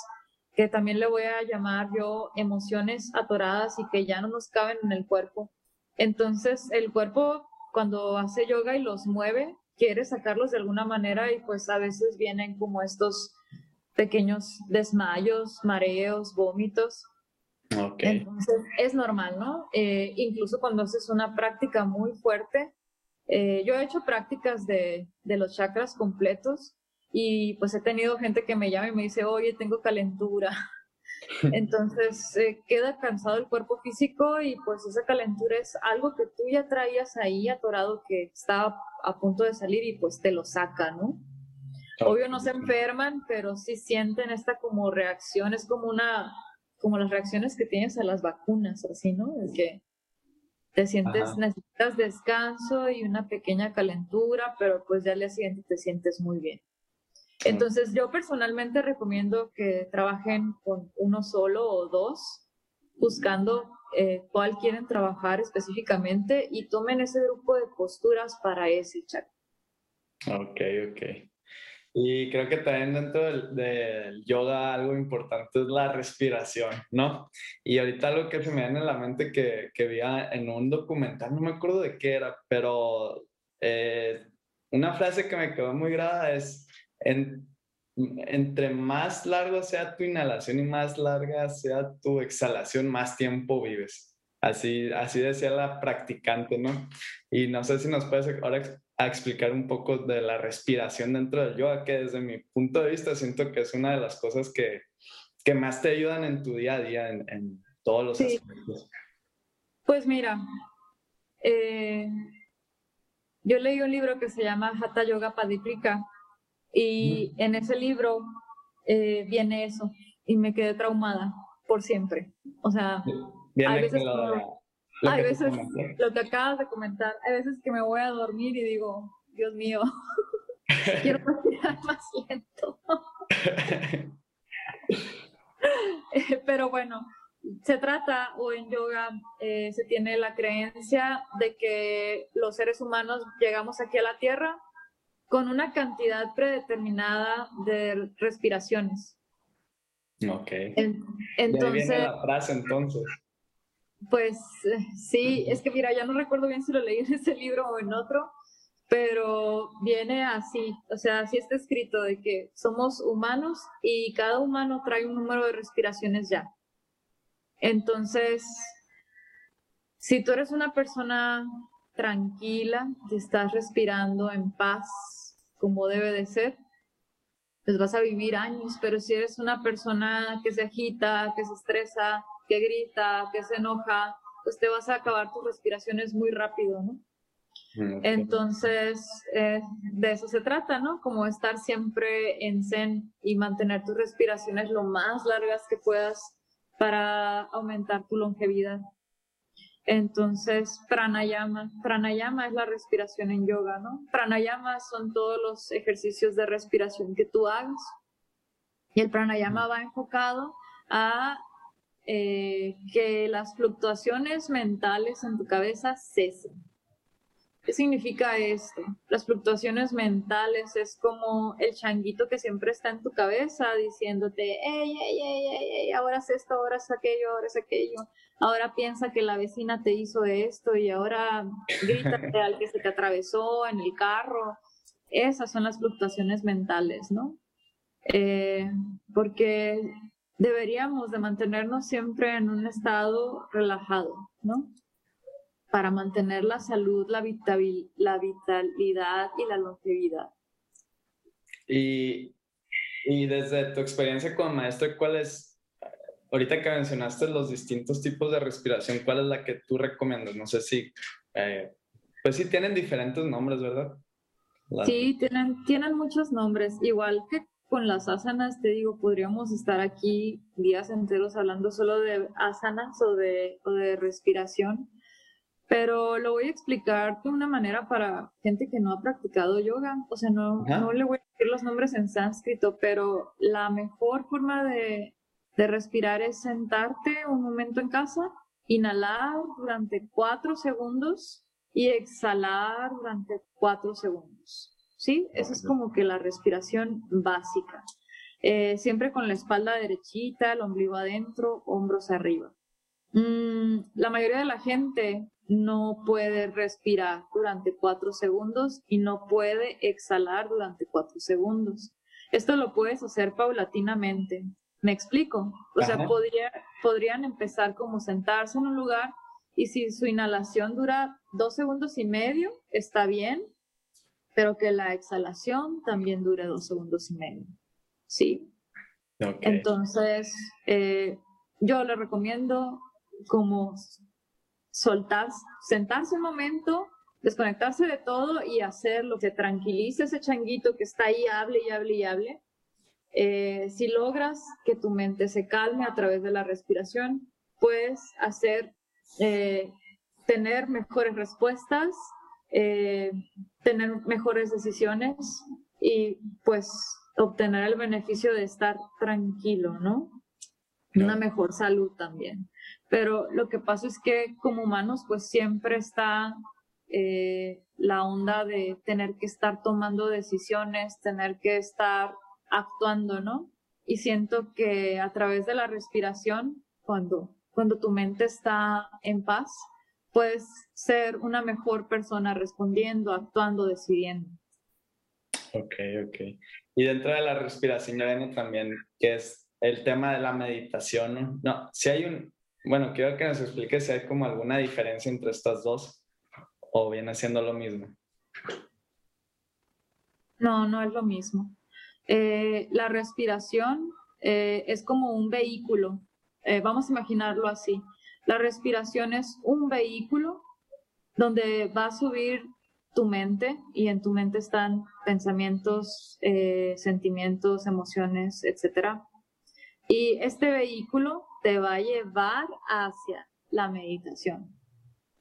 que también le voy a llamar yo emociones atoradas y que ya no nos caben en el cuerpo. Entonces, el cuerpo cuando hace yoga y los mueve, quiere sacarlos de alguna manera y pues a veces vienen como estos pequeños desmayos, mareos, vómitos. Okay. Entonces es normal, ¿no? Eh, incluso cuando haces una práctica muy fuerte. Eh, yo he hecho prácticas de, de los chakras completos y pues he tenido gente que me llama y me dice, oye, tengo calentura. Entonces eh, queda cansado el cuerpo físico y pues esa calentura es algo que tú ya traías ahí atorado que estaba a punto de salir y pues te lo saca, ¿no? Obvio no se enferman, pero sí sienten esta como reacción, es como una, como las reacciones que tienes a las vacunas, así, ¿no? Es que te sientes, necesitas descanso y una pequeña calentura, pero pues ya al día siguiente te sientes muy bien. Entonces yo personalmente recomiendo que trabajen con uno solo o dos, buscando eh, cuál quieren trabajar específicamente y tomen ese grupo de posturas para ese chat. Ok, ok. Y creo que también dentro del, yoga algo importante es la respiración, ¿no? Y ahorita algo que se me viene en la mente que, que vi en un documental, no me acuerdo de qué era, pero eh, una frase que me quedó muy grabada es entre más largo sea tu inhalación y más larga sea tu exhalación, más tiempo vives. Así, así decía la practicante, ¿no? Y no sé si nos puedes ahora explicar un poco de la respiración dentro del yoga, que desde mi punto de vista siento que es una de las cosas que, que más te ayudan en tu día a día, en, todos los aspectos. Pues mira, eh, yo leí un libro que se llama Hatha Yoga Padiprika y en ese libro eh, viene eso y me quedé traumada por siempre. O sea, hay veces, lo, hay veces lo que acabas de comentar, hay veces que me voy a dormir y digo, Dios mío, quiero respirar más lento. Pero bueno, se trata, o en yoga eh, se tiene la creencia de que los seres humanos llegamos aquí a la Tierra con una cantidad predeterminada de respiraciones. Ok. entonces. la frase entonces. Pues sí, es que mira, ya no recuerdo bien si lo leí en ese libro o en otro, pero viene así, o sea, así está escrito de que somos humanos y cada humano trae un número de respiraciones ya. Entonces, si tú eres una persona tranquila, te estás respirando en paz, como debe de ser, pues vas a vivir años, pero si eres una persona que se agita, que se estresa, que grita, que se enoja, pues te vas a acabar tus respiraciones muy rápido, ¿no? Mm, Entonces, eh, de eso se trata, ¿no? Como estar siempre en zen y mantener tus respiraciones lo más largas que puedas para aumentar tu longevidad. Entonces, pranayama. Pranayama es la respiración en yoga, ¿no? Pranayama son todos los ejercicios de respiración que tú hagas. Y el pranayama va enfocado a eh, que las fluctuaciones mentales en tu cabeza cesen. ¿Qué significa esto? Las fluctuaciones mentales es como el changuito que siempre está en tu cabeza diciéndote, ey, ey, ey, ey, ahora es esto, ahora es aquello, ahora es aquello. Ahora piensa que la vecina te hizo esto y ahora grita al que se te atravesó en el carro. Esas son las fluctuaciones mentales, ¿no? Eh, porque deberíamos de mantenernos siempre en un estado relajado, ¿no? para mantener la salud, la, la vitalidad y la longevidad. Y, y desde tu experiencia como maestro, ¿cuál es, ahorita que mencionaste los distintos tipos de respiración, cuál es la que tú recomiendas? No sé si, eh, pues sí tienen diferentes nombres, ¿verdad? Sí, tienen, tienen muchos nombres, igual que con las asanas, te digo, podríamos estar aquí días enteros hablando solo de asanas o de, o de respiración pero lo voy a explicar de una manera para gente que no ha practicado yoga. O sea, no, no le voy a decir los nombres en sánscrito, pero la mejor forma de, de respirar es sentarte un momento en casa, inhalar durante cuatro segundos y exhalar durante cuatro segundos. ¿Sí? Esa es como que la respiración básica. Eh, siempre con la espalda derechita, el ombligo adentro, hombros arriba. Mm, la mayoría de la gente no puede respirar durante cuatro segundos y no puede exhalar durante cuatro segundos. Esto lo puedes hacer paulatinamente. ¿Me explico? O sea, podrían empezar como sentarse en un lugar y si su inhalación dura dos segundos y medio, está bien, pero que la exhalación también dure dos segundos y medio. ¿Sí? Entonces, eh, yo le recomiendo como soltar, sentarse un momento, desconectarse de todo y hacer lo que tranquilice ese changuito que está ahí, hable y hable y hable. Eh, si logras que tu mente se calme a través de la respiración, puedes hacer, eh, tener mejores respuestas, eh, tener mejores decisiones y pues obtener el beneficio de estar tranquilo, ¿no? Una mejor salud también pero lo que pasa es que como humanos pues siempre está eh, la onda de tener que estar tomando decisiones, tener que estar actuando, ¿no? Y siento que a través de la respiración, cuando, cuando tu mente está en paz, puedes ser una mejor persona respondiendo, actuando, decidiendo. Ok, ok. Y dentro de la respiración ya viene también que es el tema de la meditación, ¿no? No, si hay un, bueno, quiero que nos explique si hay como alguna diferencia entre estas dos o viene siendo lo mismo. No, no es lo mismo. Eh, la respiración eh, es como un vehículo. Eh, vamos a imaginarlo así. La respiración es un vehículo donde va a subir tu mente y en tu mente están pensamientos, sentimientos, emociones, etc. Y este vehículo te va a llevar hacia la meditación.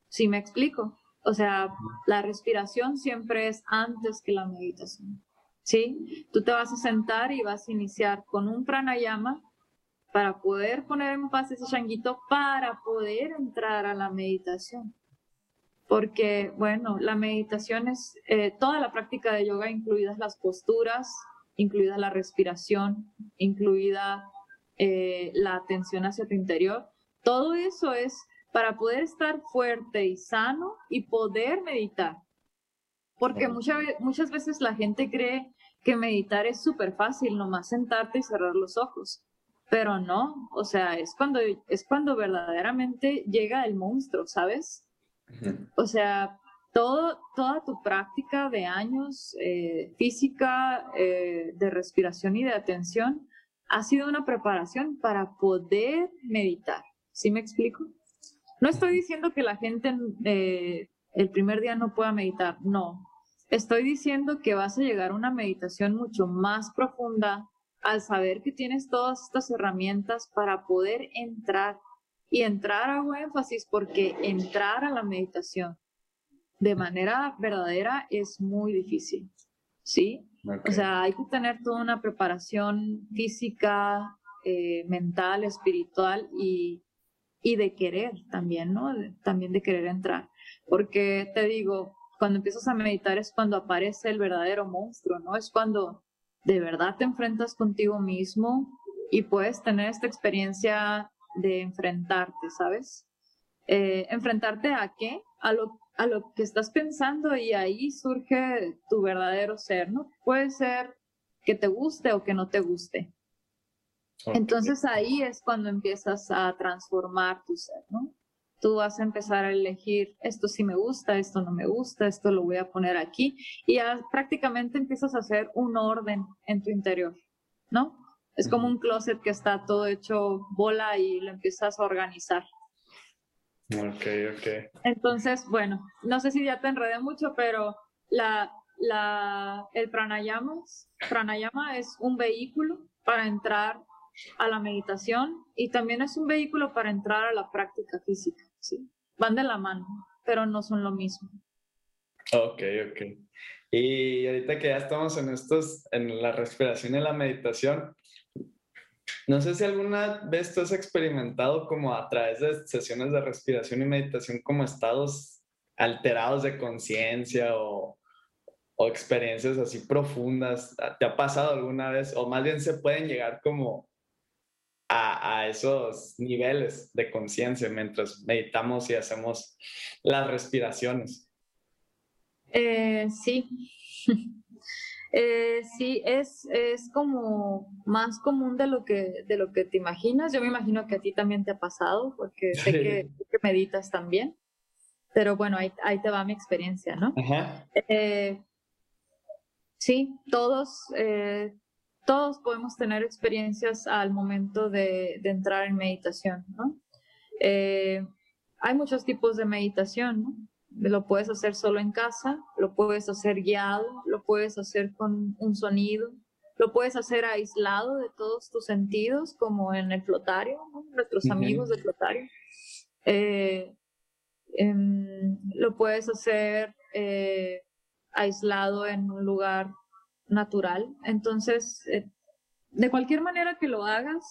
¿Sí me explico? O sea, la respiración siempre es antes que la meditación. ¿Sí? Tú te vas a sentar y vas a iniciar con un pranayama para poder poner en paz ese changuito para poder entrar a la meditación. Porque, bueno, la meditación es eh, toda la práctica de yoga, incluidas las posturas, incluida la respiración, incluida eh, la atención hacia tu interior. Todo eso es para poder estar fuerte y sano y poder meditar. Porque muchas, muchas veces la gente cree que meditar es súper fácil, nomás sentarte y cerrar los ojos. Pero no, o sea, es cuando, es cuando verdaderamente llega el monstruo, ¿sabes? O sea, todo, toda tu práctica de años eh, física, eh, de respiración y de atención, ha sido una preparación para poder meditar. ¿Sí me explico? No estoy diciendo que la gente eh, el primer día no pueda meditar, no. Estoy diciendo que vas a llegar a una meditación mucho más profunda al saber que tienes todas estas herramientas para poder entrar. Y entrar hago énfasis porque entrar a la meditación de manera verdadera es muy difícil. ¿Sí? O sea, hay que tener toda una preparación física, eh, mental, espiritual y, y, de querer también, ¿no? también de querer entrar. Porque te digo, cuando empiezas a meditar es cuando aparece el verdadero monstruo, ¿no? Es cuando de verdad te enfrentas contigo mismo y puedes tener esta experiencia de enfrentarte, ¿sabes? Eh, ¿Enfrentarte a qué? A lo, a lo que estás pensando y ahí surge tu verdadero ser, ¿no? Puede ser que te guste o que no te guste. Entonces ahí es cuando empiezas a transformar tu ser, ¿no? Tú vas a empezar a elegir esto sí me gusta, esto no me gusta, esto lo voy a poner aquí y prácticamente empiezas a hacer un orden en tu interior, ¿no? Es como un closet que está todo hecho bola y lo empiezas a organizar. Ok, ok. Entonces, bueno, no sé si ya te enredé mucho, pero la, la, el pranayama, pranayama es un vehículo para entrar a la meditación y también es un vehículo para entrar a la práctica física. ¿Sí? Van de la mano, pero no son lo mismo. Ok, ok. Y ahorita que ya estamos en estos, en la respiración y la meditación, no sé si alguna vez tú has experimentado como a través de sesiones de respiración y meditación como estados alterados de conciencia o, o experiencias así profundas. ¿Te ha pasado alguna vez? O más bien se pueden llegar como a, a esos niveles de conciencia mientras meditamos y hacemos las respiraciones. Eh, sí. Eh, sí, es, es como más común de lo, que, de lo que te imaginas. Yo me imagino que a ti también te ha pasado, porque sé que, meditas también. Pero bueno, ahí, ahí, te va mi experiencia, ¿no? Eh, sí, todos, eh, todos podemos tener experiencias al momento de, de entrar en meditación, ¿no? hay muchos tipos de meditación, ¿no? Lo puedes hacer solo en casa, lo puedes hacer guiado, lo puedes hacer con un sonido, lo puedes hacer aislado de todos tus sentidos, como en el flotario, nuestros amigos del flotario. Eh, em, lo puedes hacer eh, aislado en un lugar natural. Entonces, eh, de cualquier manera que lo hagas,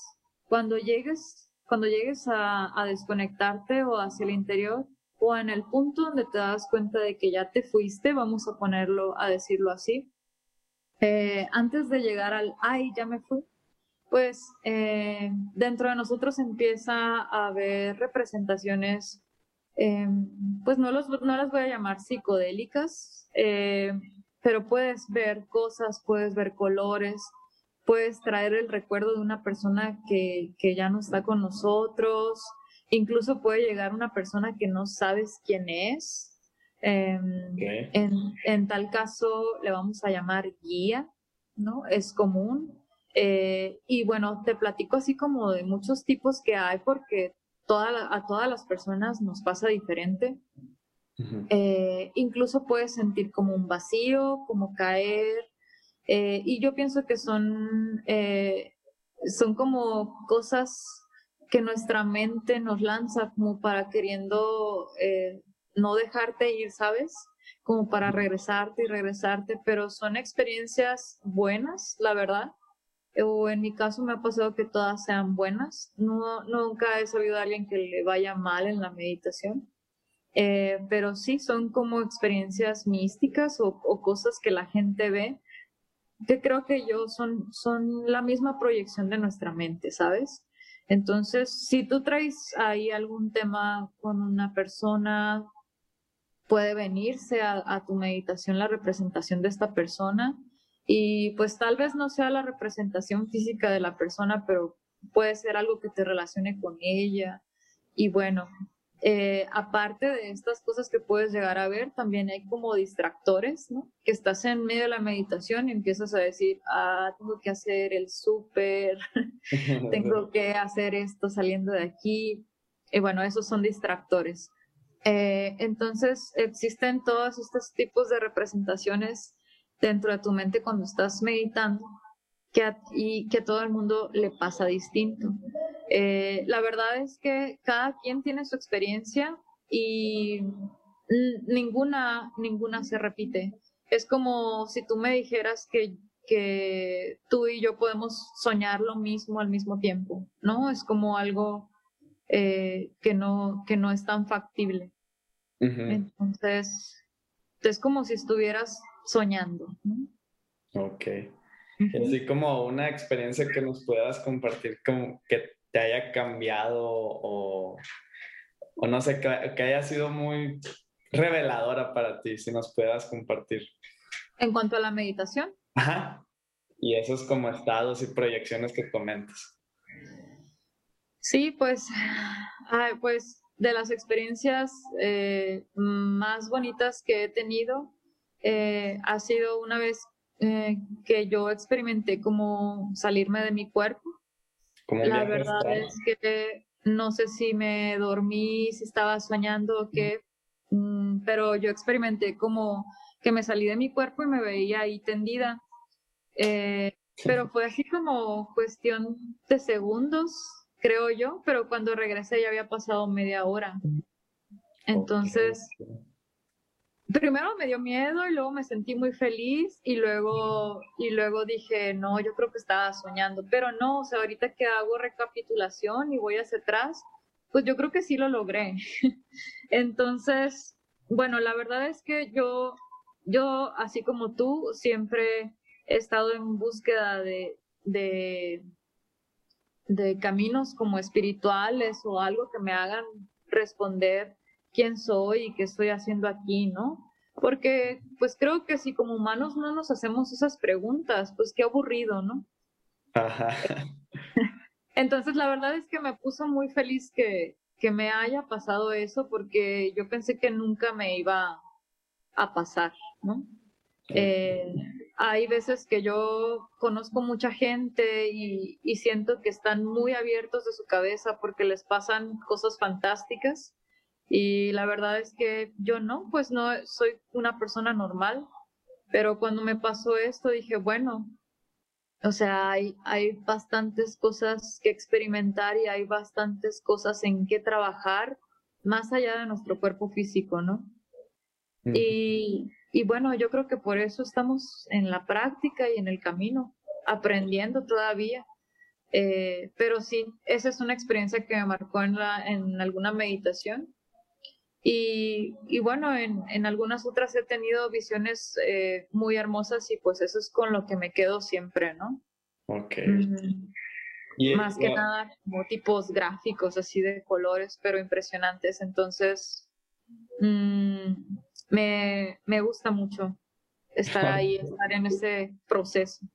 cuando llegues, cuando llegues a, desconectarte o hacia el interior, o en el punto donde te das cuenta de que ya te fuiste, vamos a ponerlo, a decirlo así, eh, antes de llegar al, ay, ya me fui, pues eh, dentro de nosotros empieza a haber representaciones, pues no, los, no las voy a llamar psicodélicas, pero puedes ver cosas, puedes ver colores, puedes traer el recuerdo de una persona que, que ya no está con nosotros, Incluso puede llegar una persona que no sabes quién es. Em, en, tal caso le vamos a llamar guía, ¿no? Es común. Eh, y bueno, te platico así como de muchos tipos que hay porque toda a todas las personas nos pasa diferente. Eh, incluso puedes sentir como un vacío, como caer. Eh, y yo pienso que son, son como cosas que nuestra mente nos lanza como para queriendo eh, no dejarte ir, ¿sabes? Como para regresarte y regresarte, pero son experiencias buenas, la verdad. O en mi caso me ha pasado que todas sean buenas. No, nunca he sabido a alguien que le vaya mal en la meditación. Eh, pero sí son como experiencias místicas o, cosas que la gente ve que creo que yo son, son la misma proyección de nuestra mente, ¿sabes? Entonces, si tú traes ahí algún tema con una persona, puede venirse a, tu meditación la representación de esta persona y pues tal vez no sea la representación física de la persona, pero puede ser algo que te relacione con ella. Y bueno, eh, aparte de estas cosas que puedes llegar a ver, también hay como distractores, ¿no? Que estás en medio de la meditación y empiezas a decir, ah, tengo que hacer el súper, tengo que hacer esto saliendo de aquí. Y bueno, esos son distractores. Eh, entonces, existen todos estos tipos de representaciones dentro de tu mente cuando estás meditando que y que a todo el mundo le pasa distinto. Eh, la verdad es que cada quien tiene su experiencia y ninguna, ninguna se repite. Es como si tú me dijeras que que tú y yo podemos soñar lo mismo al mismo tiempo, ¿no? Es como algo eh, que, no, que no es tan factible. Entonces, es como si estuvieras soñando, ¿no? Ok. Así como una experiencia que nos puedas compartir, como que te haya cambiado o, o no sé, que, que haya sido muy reveladora para ti, si nos puedas compartir. En cuanto a la meditación. Ajá. Y esos como estados y proyecciones que comentas. Sí, pues, pues de las experiencias eh, más bonitas que he tenido eh, ha sido una vez eh, que yo experimenté como salirme de mi cuerpo. La verdad es que no sé si me dormí, si estaba soñando o qué, mm, pero yo experimenté como que me salí de mi cuerpo y me veía ahí tendida. pero fue así como cuestión de segundos creo yo, pero cuando regresé ya había pasado media hora. Entonces, primero me dio miedo y luego me sentí muy feliz y luego, y luego dije, no, yo creo que estaba soñando, pero no, o sea, ahorita que hago recapitulación y voy hacia atrás, pues yo creo que sí lo logré. Entonces, bueno, la verdad es que yo, yo, así como tú, siempre he estado en búsqueda de, de de caminos como espirituales o algo que me hagan responder quién soy y qué estoy haciendo aquí, ¿no? Porque pues creo que si como humanos no nos hacemos esas preguntas, pues qué aburrido, ¿no? Ajá. Entonces la verdad es que me puso muy feliz que, que me haya pasado eso porque yo pensé que nunca me iba a pasar, ¿no? Eh, hay veces que yo conozco mucha gente y, siento que están muy abiertos de su cabeza porque les pasan cosas fantásticas y la verdad es que yo no, pues no soy una persona normal, pero cuando me pasó esto dije, bueno, o sea, hay, hay bastantes cosas que experimentar y hay bastantes cosas en que trabajar más allá de nuestro cuerpo físico, ¿no? Y y bueno, yo creo que por eso estamos en la práctica y en el camino, aprendiendo todavía. Eh, pero sí, esa es una experiencia que me marcó en, la, en alguna meditación. Y, y bueno, en, en, algunas otras he tenido visiones eh, muy hermosas y pues eso es con lo que me quedo siempre, ¿no? Ok. Más que nada como tipos gráficos así de colores, pero impresionantes. Entonces, mmm, me, me gusta mucho estar ahí, estar en ese proceso.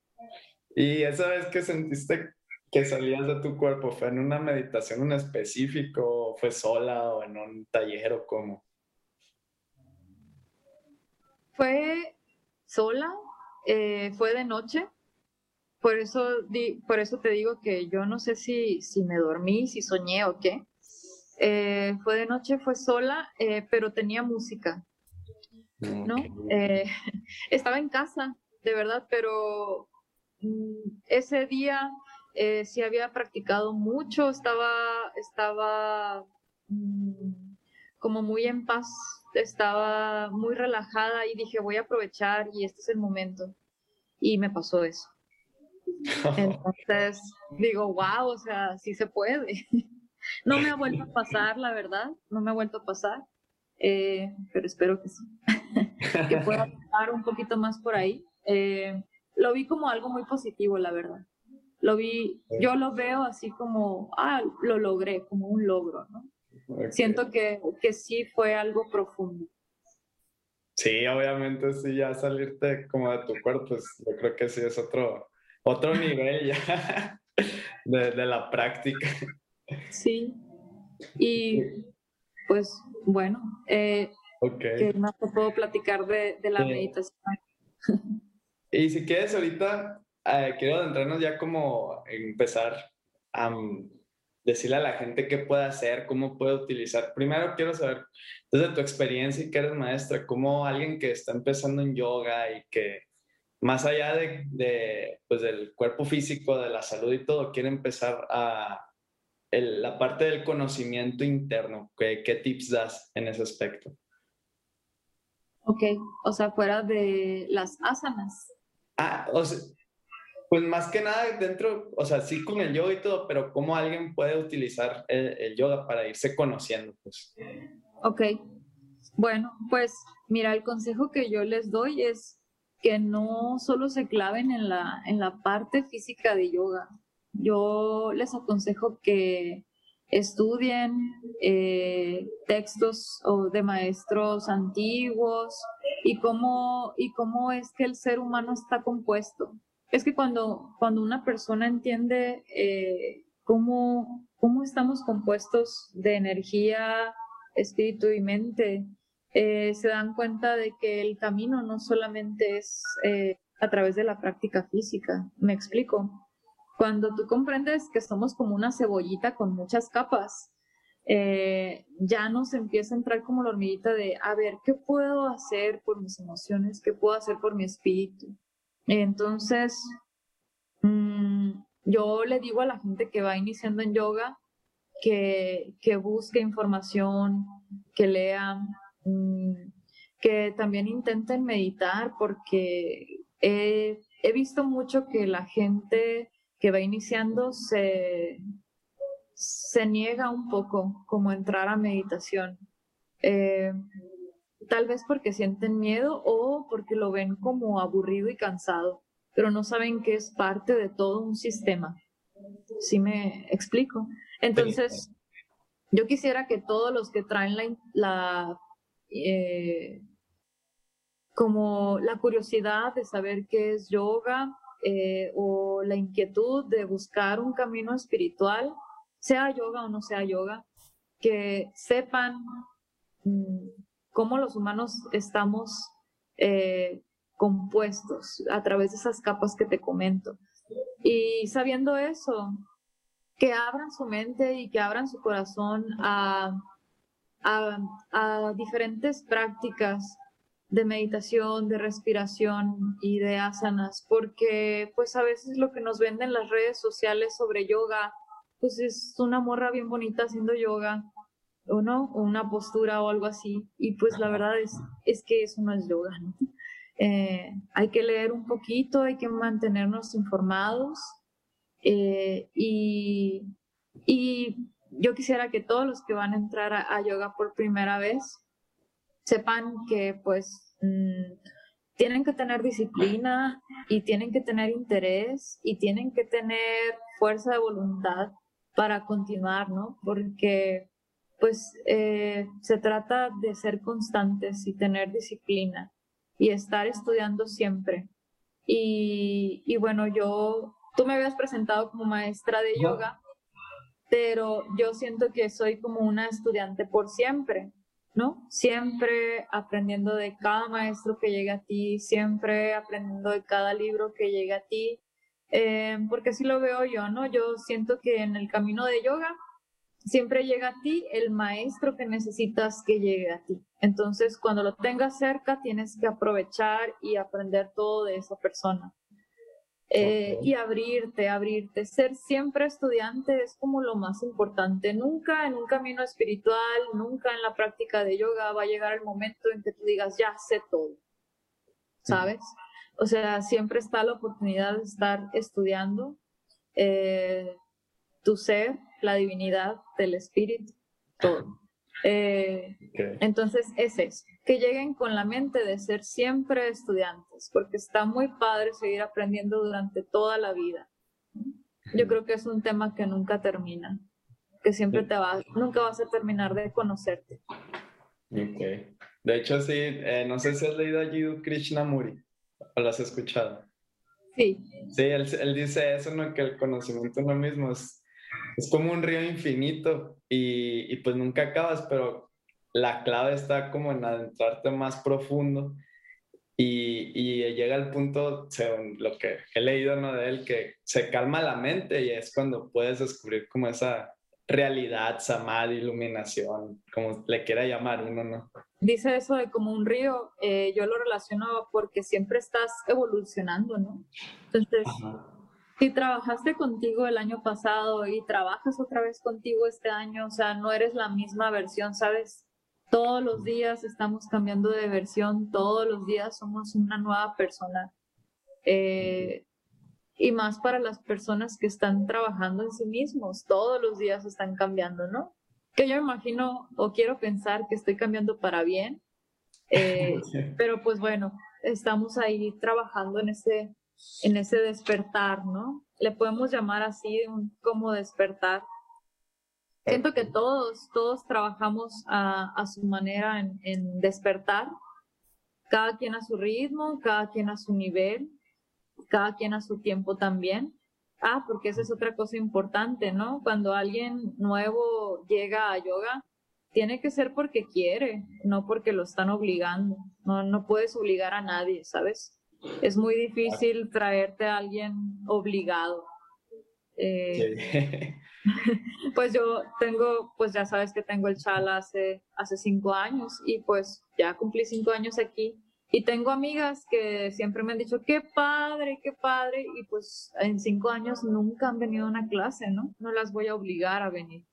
¿Y esa vez que sentiste que salías de tu cuerpo, fue en una meditación en específico, fue sola o en un taller o cómo? Fue sola, eh, fue de noche, por eso, di, por eso te digo que yo no sé si, si me dormí, si soñé o qué. Eh, fue de noche, fue sola, eh, pero tenía música. ¿no? Eh, estaba en casa, de verdad, pero mm, ese día eh, sí había practicado mucho, estaba, estaba mm, como muy en paz, estaba muy relajada y dije, voy a aprovechar y este es el momento. Y me pasó eso. Entonces digo, wow, o sea, sí se puede. No me ha vuelto a pasar, la verdad, no me ha vuelto a pasar, eh, pero espero que sí. que pueda estar un poquito más por ahí. Eh, lo vi como algo muy positivo, la verdad. Lo vi, yo lo veo así como, ah, lo logré, como un logro, ¿no? Siento que, que sí fue algo profundo. Sí, obviamente, sí, ya salirte como de tu cuerpo, pues yo creo que sí es otro, otro nivel ya de, de la práctica. Sí, y pues bueno, eh, que más te puedo platicar de, de la meditación. Y si quieres ahorita, eh, quiero adentrarnos ya como empezar a decirle a la gente qué puede hacer, cómo puede utilizar. Primero quiero saber, desde tu experiencia y que eres maestra, cómo alguien que está empezando en yoga y que más allá de, de pues del cuerpo físico, de la salud y todo, quiere empezar a el, la parte del conocimiento interno. ¿Qué, ¿Qué tips das en ese aspecto? Ok, o sea, fuera de las asanas. Ah, o sea, Pues más que nada dentro, o sea, sí con el yoga y todo, pero cómo alguien puede utilizar el, yoga para irse conociendo, pues. Ok. Bueno, pues mira, el consejo que yo les doy es que no solo se claven en la, en la parte física de yoga. Yo les aconsejo que estudien eh, textos o de maestros antiguos y cómo, y cómo es que el ser humano está compuesto. Es que cuando, cuando una persona entiende eh, cómo, cómo estamos compuestos de energía, espíritu y mente, eh, se dan cuenta de que el camino no solamente es a través de la práctica física. Me explico. Cuando tú comprendes que somos como una cebollita con muchas capas, eh, ya nos empieza a entrar como la hormiguita de, a ver, ¿qué puedo hacer por mis emociones? ¿Qué puedo hacer por mi espíritu? Entonces, mm, yo le digo a la gente que va iniciando en yoga que, que busque información, que lea, mm, que también intenten meditar, porque he visto mucho que la gente que va iniciando se, se niega un poco como entrar a meditación. Eh, tal vez porque sienten miedo o porque lo ven como aburrido y cansado, pero no saben que es parte de todo un sistema. ¿Sí me explico? Entonces, yo quisiera que todos los que traen la, la eh, como la curiosidad de saber qué es yoga, eh, o la inquietud de buscar un camino espiritual, sea yoga o no sea yoga, que sepan mm, cómo los humanos estamos eh, compuestos a través de esas capas que te comento. Y sabiendo eso, que abran su mente y que abran su corazón a, a, diferentes prácticas de meditación, de respiración y de asanas, porque pues a veces lo que nos venden las redes sociales sobre yoga, pues es una morra bien bonita haciendo yoga, o no, o una postura o algo así, y pues la verdad es, es que eso no es yoga, ¿no? Eh, hay que leer un poquito, hay que mantenernos informados eh, y, y, yo quisiera que todos los que van a entrar a yoga por primera vez, sepan que pues mm, tienen que tener disciplina y tienen que tener interés y tienen que tener fuerza de voluntad para continuar, ¿no? Porque pues eh, se trata de ser constantes y tener disciplina y estar estudiando siempre. Y, y bueno, yo, tú me habías presentado como maestra de yoga, pero yo siento que soy como una estudiante por siempre. ¿no? Siempre aprendiendo de cada maestro que llega a ti, siempre aprendiendo de cada libro que llega a ti, eh, porque así lo veo yo, ¿no? Yo siento que en el camino de yoga siempre llega a ti el maestro que necesitas que llegue a ti. Entonces, cuando lo tengas cerca, tienes que aprovechar y aprender todo de esa persona. Eh, y abrirte, abrirte. Ser siempre estudiante es como lo más importante. Nunca en un camino espiritual, nunca en la práctica de yoga va a llegar el momento en que tú digas, ya sé todo. ¿Sabes? O sea, siempre está la oportunidad de estar estudiando eh, tu ser, la divinidad del espíritu, todo. Eh, entonces es eso, que lleguen con la mente de ser siempre estudiantes, porque está muy padre seguir aprendiendo durante toda la vida. Yo creo que es un tema que nunca termina, que siempre te va, nunca vas a terminar de conocerte. Okay. De hecho, sí, eh, no sé si has leído a Jiddu Krishnamurti o lo has escuchado. Sí. Sí, él, él dice eso, ¿no? que el conocimiento no mismo es es como un río infinito y, y, pues nunca acabas, pero la clave está como en adentrarte más profundo y, y llega al punto, según lo que he leído ¿no? de él, que se calma la mente y es cuando puedes descubrir como esa realidad, samadhi, iluminación, como le quiera llamar uno, ¿no? Dice eso de como un río, eh, yo lo relaciono porque siempre estás evolucionando, ¿no? Entonces, si trabajaste contigo el año pasado y trabajas otra vez contigo este año, o sea, no eres la misma versión, ¿sabes? Todos los días estamos cambiando de versión, todos los días somos una nueva persona. Eh, y más para las personas que están trabajando en sí mismos, todos los días están cambiando, ¿no? Que yo imagino o quiero pensar que estoy cambiando para bien, eh, pero pues bueno, estamos ahí trabajando en ese, en ese despertar, ¿no? Le podemos llamar así un, como despertar. Siento que todos, todos trabajamos a, a su manera en, en despertar, cada quien a su ritmo, cada quien a su nivel, cada quien a su tiempo también. Ah, porque esa es otra cosa importante, ¿no? Cuando alguien nuevo llega a yoga, tiene que ser porque quiere, no porque lo están obligando. No, no puedes obligar a nadie, ¿sabes? Es muy difícil traerte a alguien obligado. Eh, pues yo tengo, pues ya sabes que tengo el chala hace, hace cinco años y pues ya cumplí cinco años aquí y tengo amigas que siempre me han dicho, qué padre, qué padre, y pues en cinco años nunca han venido a una clase, ¿no? No las voy a obligar a venir.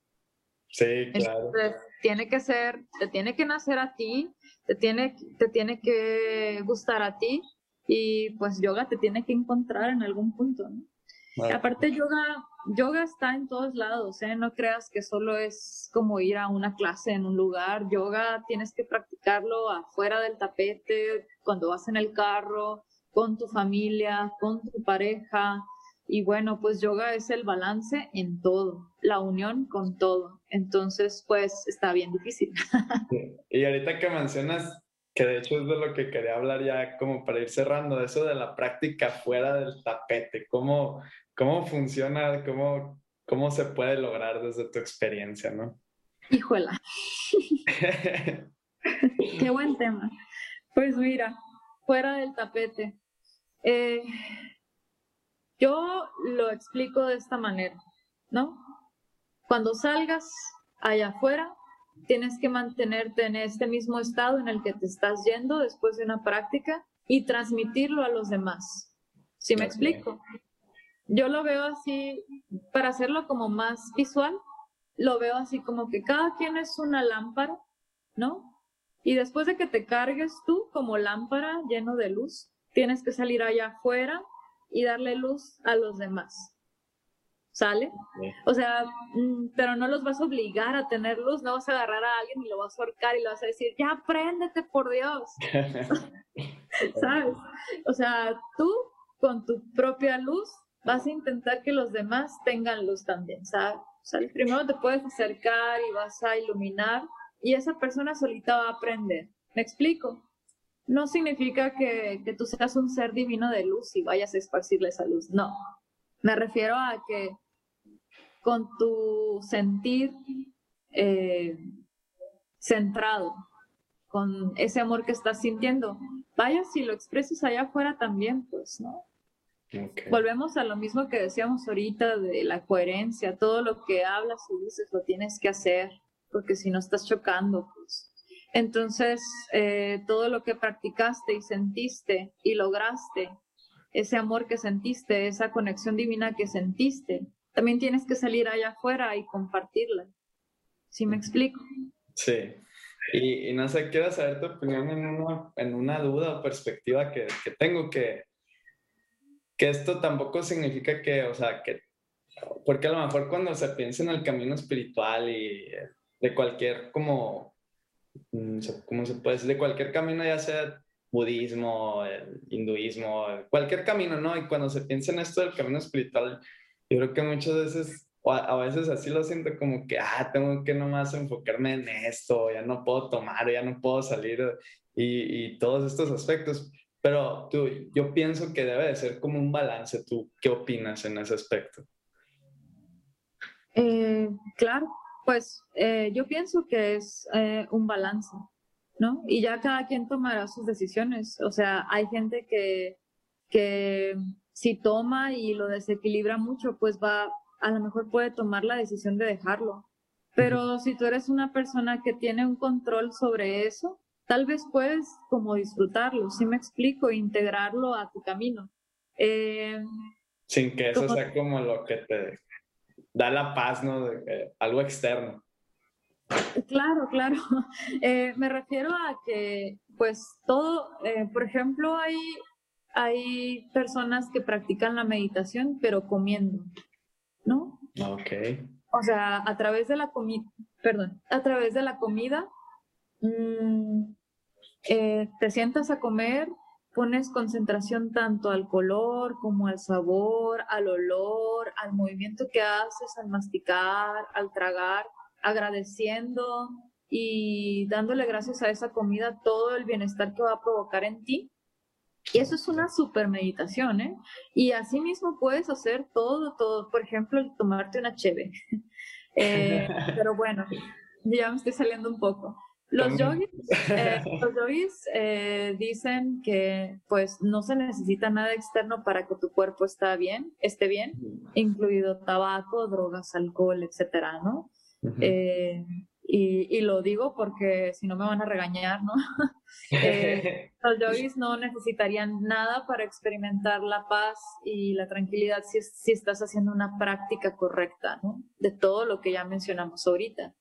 Sí, claro. Entonces, tiene que ser, te tiene que nacer a ti, te tiene, te tiene que gustar a ti, y pues yoga te tiene que encontrar en algún punto, ¿no? Aparte, yoga, yoga está en todos lados, ¿eh? No creas que solo es como ir a una clase en un lugar. Yoga tienes que practicarlo afuera del tapete, cuando vas en el carro, con tu familia, con tu pareja. Y bueno, pues yoga es el balance en todo, la unión con todo. Entonces, pues está bien difícil. Y ahorita que mencionas que de hecho es de lo que quería hablar ya como para ir cerrando, eso de la práctica fuera del tapete, cómo, cómo funciona, cómo, cómo se puede lograr desde tu experiencia, ¿no? Híjola. Qué buen tema. Pues mira, fuera del tapete. Eh, yo lo explico de esta manera, ¿no? Cuando salgas allá afuera, tienes que mantenerte en este mismo estado en el que te estás yendo después de una práctica y transmitirlo a los demás. ¿Sí me explico? Yo lo veo así, para hacerlo como más visual, lo veo así como que cada quien es una lámpara, ¿no? Y después de que te cargues tú como lámpara lleno de luz, tienes que salir allá afuera y darle luz a los demás. ¿Sale? O sea, mm, pero no los vas a obligar a tener luz, no vas a agarrar a alguien y lo vas a ahorcar y le vas a decir, ya préndete por Dios, ¿sabes? O sea, tú con tu propia luz vas a intentar que los demás tengan luz también, ¿sabes? O sea, primero te puedes acercar y vas a iluminar y esa persona solita va a aprender. ¿Me explico? No significa que, que tú seas un ser divino de luz y vayas a esparcirle esa luz, no. Me refiero a que con tu sentir eh, centrado, con ese amor que estás sintiendo. Vaya si lo expresas allá afuera también, pues, ¿no? Volvemos a lo mismo que decíamos ahorita de la coherencia, todo lo que hablas y dices lo tienes que hacer, porque si no estás chocando, pues. Entonces, eh, todo lo que practicaste y sentiste y lograste, ese amor que sentiste, esa conexión divina que sentiste, también tienes que salir allá afuera y compartirla. ¿Sí me explico? Sí. Y, no sé, quiero saber tu opinión en una, en una duda o perspectiva que, que, tengo, que, que esto tampoco significa que, o sea, que, porque a lo mejor cuando se piensa en el camino espiritual y de cualquier, como, mm, ¿cómo se puede decir? De cualquier camino, ya sea budismo, hinduismo, cualquier camino, ¿no? Y cuando se piensa en esto del camino espiritual, yo creo que muchas veces, o a, veces así lo siento como que, ah, tengo que nomás enfocarme en esto, ya no puedo tomar, ya no puedo salir y, y todos estos aspectos. Pero tú, yo pienso que debe de ser como un balance. ¿Tú qué opinas en ese aspecto? Eh, claro, pues eh, yo pienso que es eh, un balance, ¿no? Y ya cada quien tomará sus decisiones. O sea, hay gente que, que si toma y lo desequilibra mucho, pues va, a lo mejor puede tomar la decisión de dejarlo. Pero si tú eres una persona que tiene un control sobre eso, tal vez puedes como disfrutarlo, si me explico, integrarlo a tu camino. Eh, Sin que eso sea como lo que te da la paz, ¿no? De, algo externo. Claro, claro. Eh, me refiero a que, pues, todo, eh, por ejemplo, hay hay personas que practican la meditación, pero comiendo, ¿no? Ok. O sea, a través de la comida, perdón, a través de la comida, mm, eh, te sientas a comer, pones concentración tanto al color como al sabor, al olor, al movimiento que haces al masticar, al tragar, agradeciendo y dándole gracias a esa comida todo el bienestar que va a provocar en ti. Y eso es una super meditación, ¿eh? Y así mismo puedes hacer todo, todo. Por ejemplo, tomarte una cheve. Eh, pero bueno, ya me estoy saliendo un poco. Los yogis, eh, los yogis eh, dicen que pues no se necesita nada externo para que tu cuerpo está bien, esté bien, incluido tabaco, drogas, alcohol, etcétera, ¿no? eh, y, y, lo digo porque si no me van a regañar, ¿no? eh, los yogis no necesitarían nada para experimentar la paz y la tranquilidad si, si estás haciendo una práctica correcta, ¿no? De todo lo que ya mencionamos ahorita.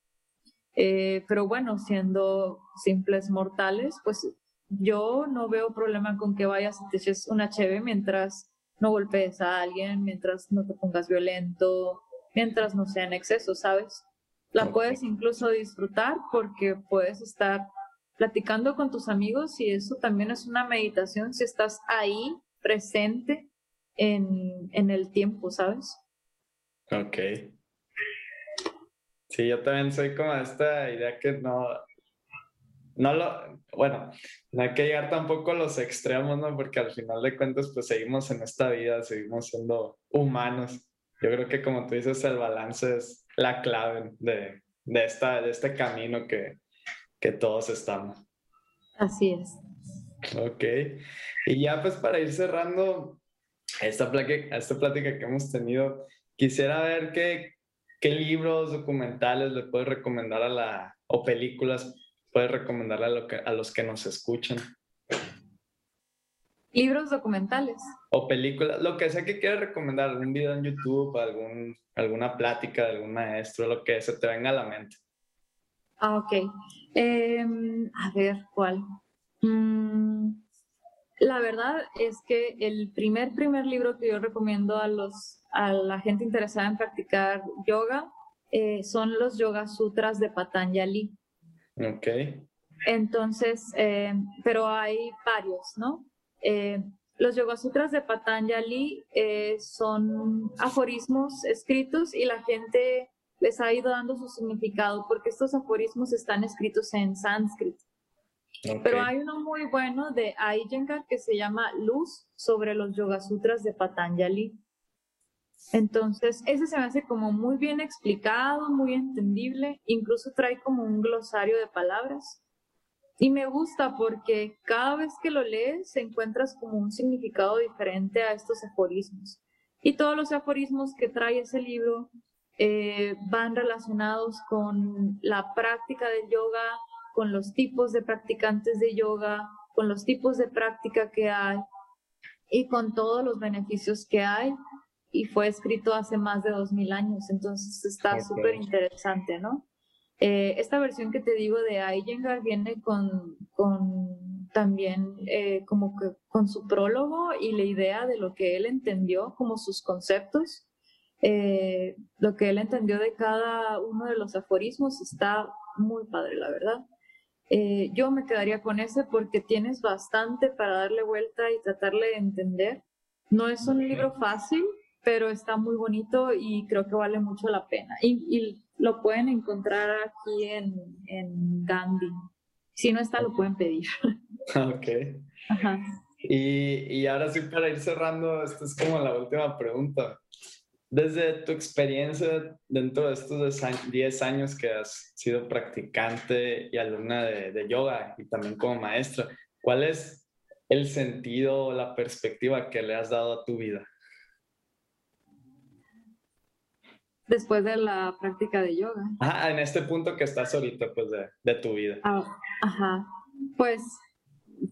Eh, pero bueno, siendo simples mortales, pues yo no veo problema con que vayas y te eches una cheve mientras no golpees a alguien, mientras no te pongas violento, mientras no sea en exceso, ¿sabes? La puedes incluso disfrutar porque puedes estar platicando con tus amigos y eso también es una meditación si estás ahí presente en, en el tiempo, ¿sabes? Ok. Sí, yo también soy como esta idea que no, no lo, bueno, no hay que llegar tampoco a los extremos, ¿no? Porque al final de cuentas, pues seguimos en esta vida, seguimos siendo humanos. Yo creo que como tú dices, el balance es la clave de, de, esta, de este camino que, que todos estamos. Así es. Ok. Y ya pues para ir cerrando esta plática, esta plática que hemos tenido, quisiera ver qué, qué libros, documentales le puedes recomendar a la, o películas puedes recomendarle a, lo que, a los que nos escuchan. Libros documentales. O películas, lo que sea que quieras recomendar, algún video en YouTube, algún, alguna plática de algún maestro, lo que se te venga a la mente. Ah, ok. Eh, a ver, ¿cuál? Mm, la verdad es que el primer, primer libro que yo recomiendo a, los, a la gente interesada en practicar yoga eh, son los Yoga Sutras de Patanjali. Ok. Entonces, eh, pero hay varios, ¿no? Eh, los Yoga Sutras de Patanjali eh, son aforismos escritos y la gente les ha ido dando su significado porque estos aforismos están escritos en sánscrito. okay. Pero hay uno muy bueno de Iyengar que se llama Luz sobre los Yoga Sutras de Patanjali. Entonces, ese se me hace como muy bien explicado, muy entendible, incluso trae como un glosario de palabras. Y me gusta porque cada vez que lo lees encuentras como un significado diferente a estos aforismos. Y todos los aforismos que trae ese libro eh, van relacionados con la práctica del yoga, con los tipos de practicantes de yoga, con los tipos de práctica que hay y con todos los beneficios que hay. Y fue escrito hace más de dos mil años, entonces está súper okay. interesante, ¿no? Eh, esta versión que te digo de Iyengar viene con, con también eh, como que con su prólogo y la idea de lo que él entendió como sus conceptos. Eh, lo que él entendió de cada uno de los aforismos está muy padre, la verdad. Eh, yo me quedaría con ese porque tienes bastante para darle vuelta y tratarle de entender. No es un libro fácil, pero está muy bonito y creo que vale mucho la pena. Y, y lo pueden encontrar aquí en, en, Gandhi. Si no está, lo pueden pedir. Ok. Ajá. Y, y ahora sí, para ir cerrando, esta es como la última pregunta. Desde tu experiencia dentro de estos 10 años que has sido practicante y alumna de, de yoga y también como maestra, ¿cuál es el sentido o la perspectiva que le has dado a tu vida? Después de la práctica de yoga. Ah, en este punto que estás ahorita, pues, de, de tu vida. Ah, ajá. Pues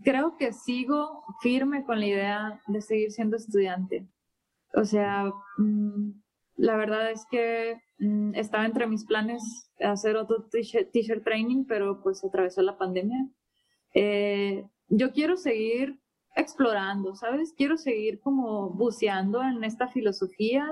creo que sigo firme con la idea de seguir siendo estudiante. O sea, mmm, la verdad es que mmm, estaba entre mis planes hacer otro teacher, teacher training, pero pues atravesó la pandemia. Eh, yo quiero seguir explorando, ¿sabes? Quiero seguir como buceando en esta filosofía,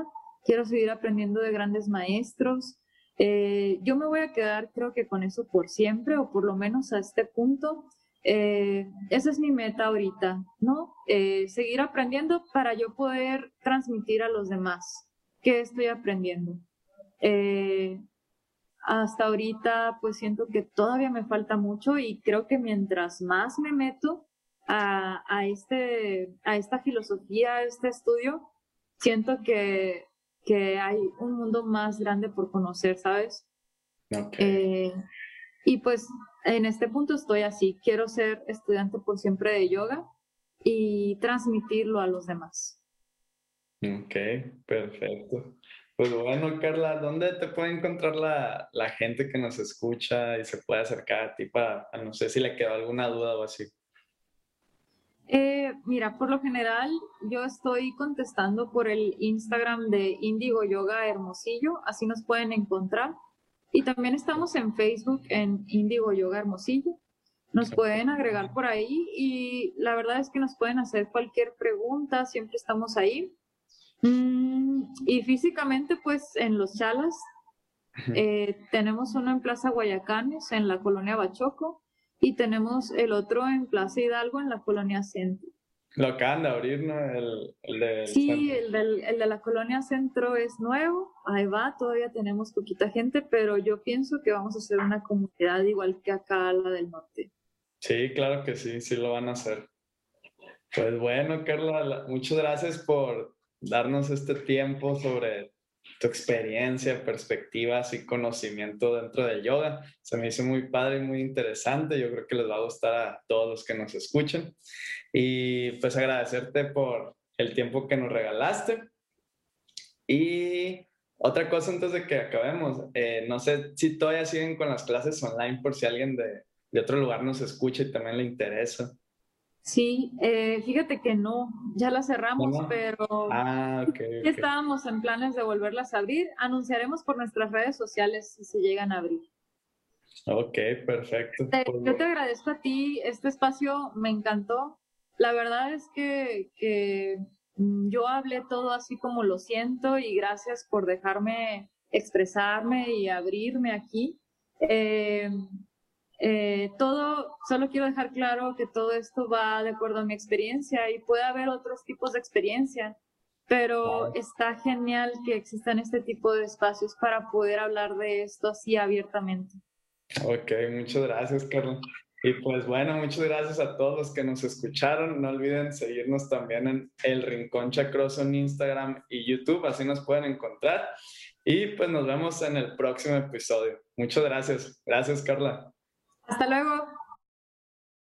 quiero seguir aprendiendo de grandes maestros. Eh, yo me voy a quedar creo que con eso por siempre o por lo menos a este punto. Eh, esa es mi meta ahorita, ¿no? Eh, seguir aprendiendo para yo poder transmitir a los demás qué estoy aprendiendo. hasta ahorita pues siento que todavía me falta mucho y creo que mientras más me meto a, a, este, a esta filosofía, a este estudio, siento que que hay un mundo más grande por conocer, ¿sabes? Eh, y pues en este punto estoy así, quiero ser estudiante por siempre de yoga y transmitirlo a los demás. Ok, perfecto. Pues bueno, Carla, ¿dónde te puede encontrar la, la gente que nos escucha y se puede acercar a ti para, no sé si le quedó alguna duda o así? Eh, mira, por lo general yo estoy contestando por el Instagram de Indigo Yoga Hermosillo, así nos pueden encontrar. Y también estamos en Facebook en Indigo Yoga Hermosillo. Nos pueden agregar por ahí y la verdad es que nos pueden hacer cualquier pregunta, siempre estamos ahí. Mm, y físicamente, pues en Los Chalas, eh, tenemos uno en Plaza Guayacanes, en la colonia Bachoco y tenemos el otro en Plaza Hidalgo en la colonia Centro. Lo acaban de abrir, ¿no? El, el sí, el, el, de la colonia Centro es nuevo, ahí va, todavía tenemos poquita gente, pero yo pienso que vamos a hacer una comunidad igual que acá la del norte. Sí, claro que sí, sí lo van a hacer. Pues bueno, Carla, muchas gracias por darnos este tiempo sobre tu experiencia, perspectivas y conocimiento dentro del yoga. Se me hizo muy padre y muy interesante. Yo creo que les va a gustar a todos los que nos escuchen. Y pues agradecerte por el tiempo que nos regalaste. Y otra cosa antes de que acabemos, eh, no sé si todavía siguen con las clases online por si alguien de, de otro lugar nos escucha y también le interesa. Sí, eh, fíjate que no, ya la cerramos, pero ah, estábamos en planes de volverlas a abrir. Anunciaremos por nuestras redes sociales si se llegan a abrir. Ok, perfecto. Pues yo te agradezco a ti, este espacio me encantó. La verdad es que, que mm, yo hablé todo así como lo siento y gracias por dejarme expresarme y abrirme aquí. Eh, eh, todo, solo quiero dejar claro que todo esto va de acuerdo a mi experiencia y puede haber otros tipos de experiencia, pero está genial que existan este tipo de espacios para poder hablar de esto así abiertamente. Ok, muchas gracias, Carlos. Y pues bueno, muchas gracias a todos los que nos escucharon. No olviden seguirnos también en El Rincón Chacroso en Instagram y YouTube, así nos pueden encontrar. Y pues nos vemos en el próximo episodio. Muchas gracias. Gracias, Carla. Hasta luego.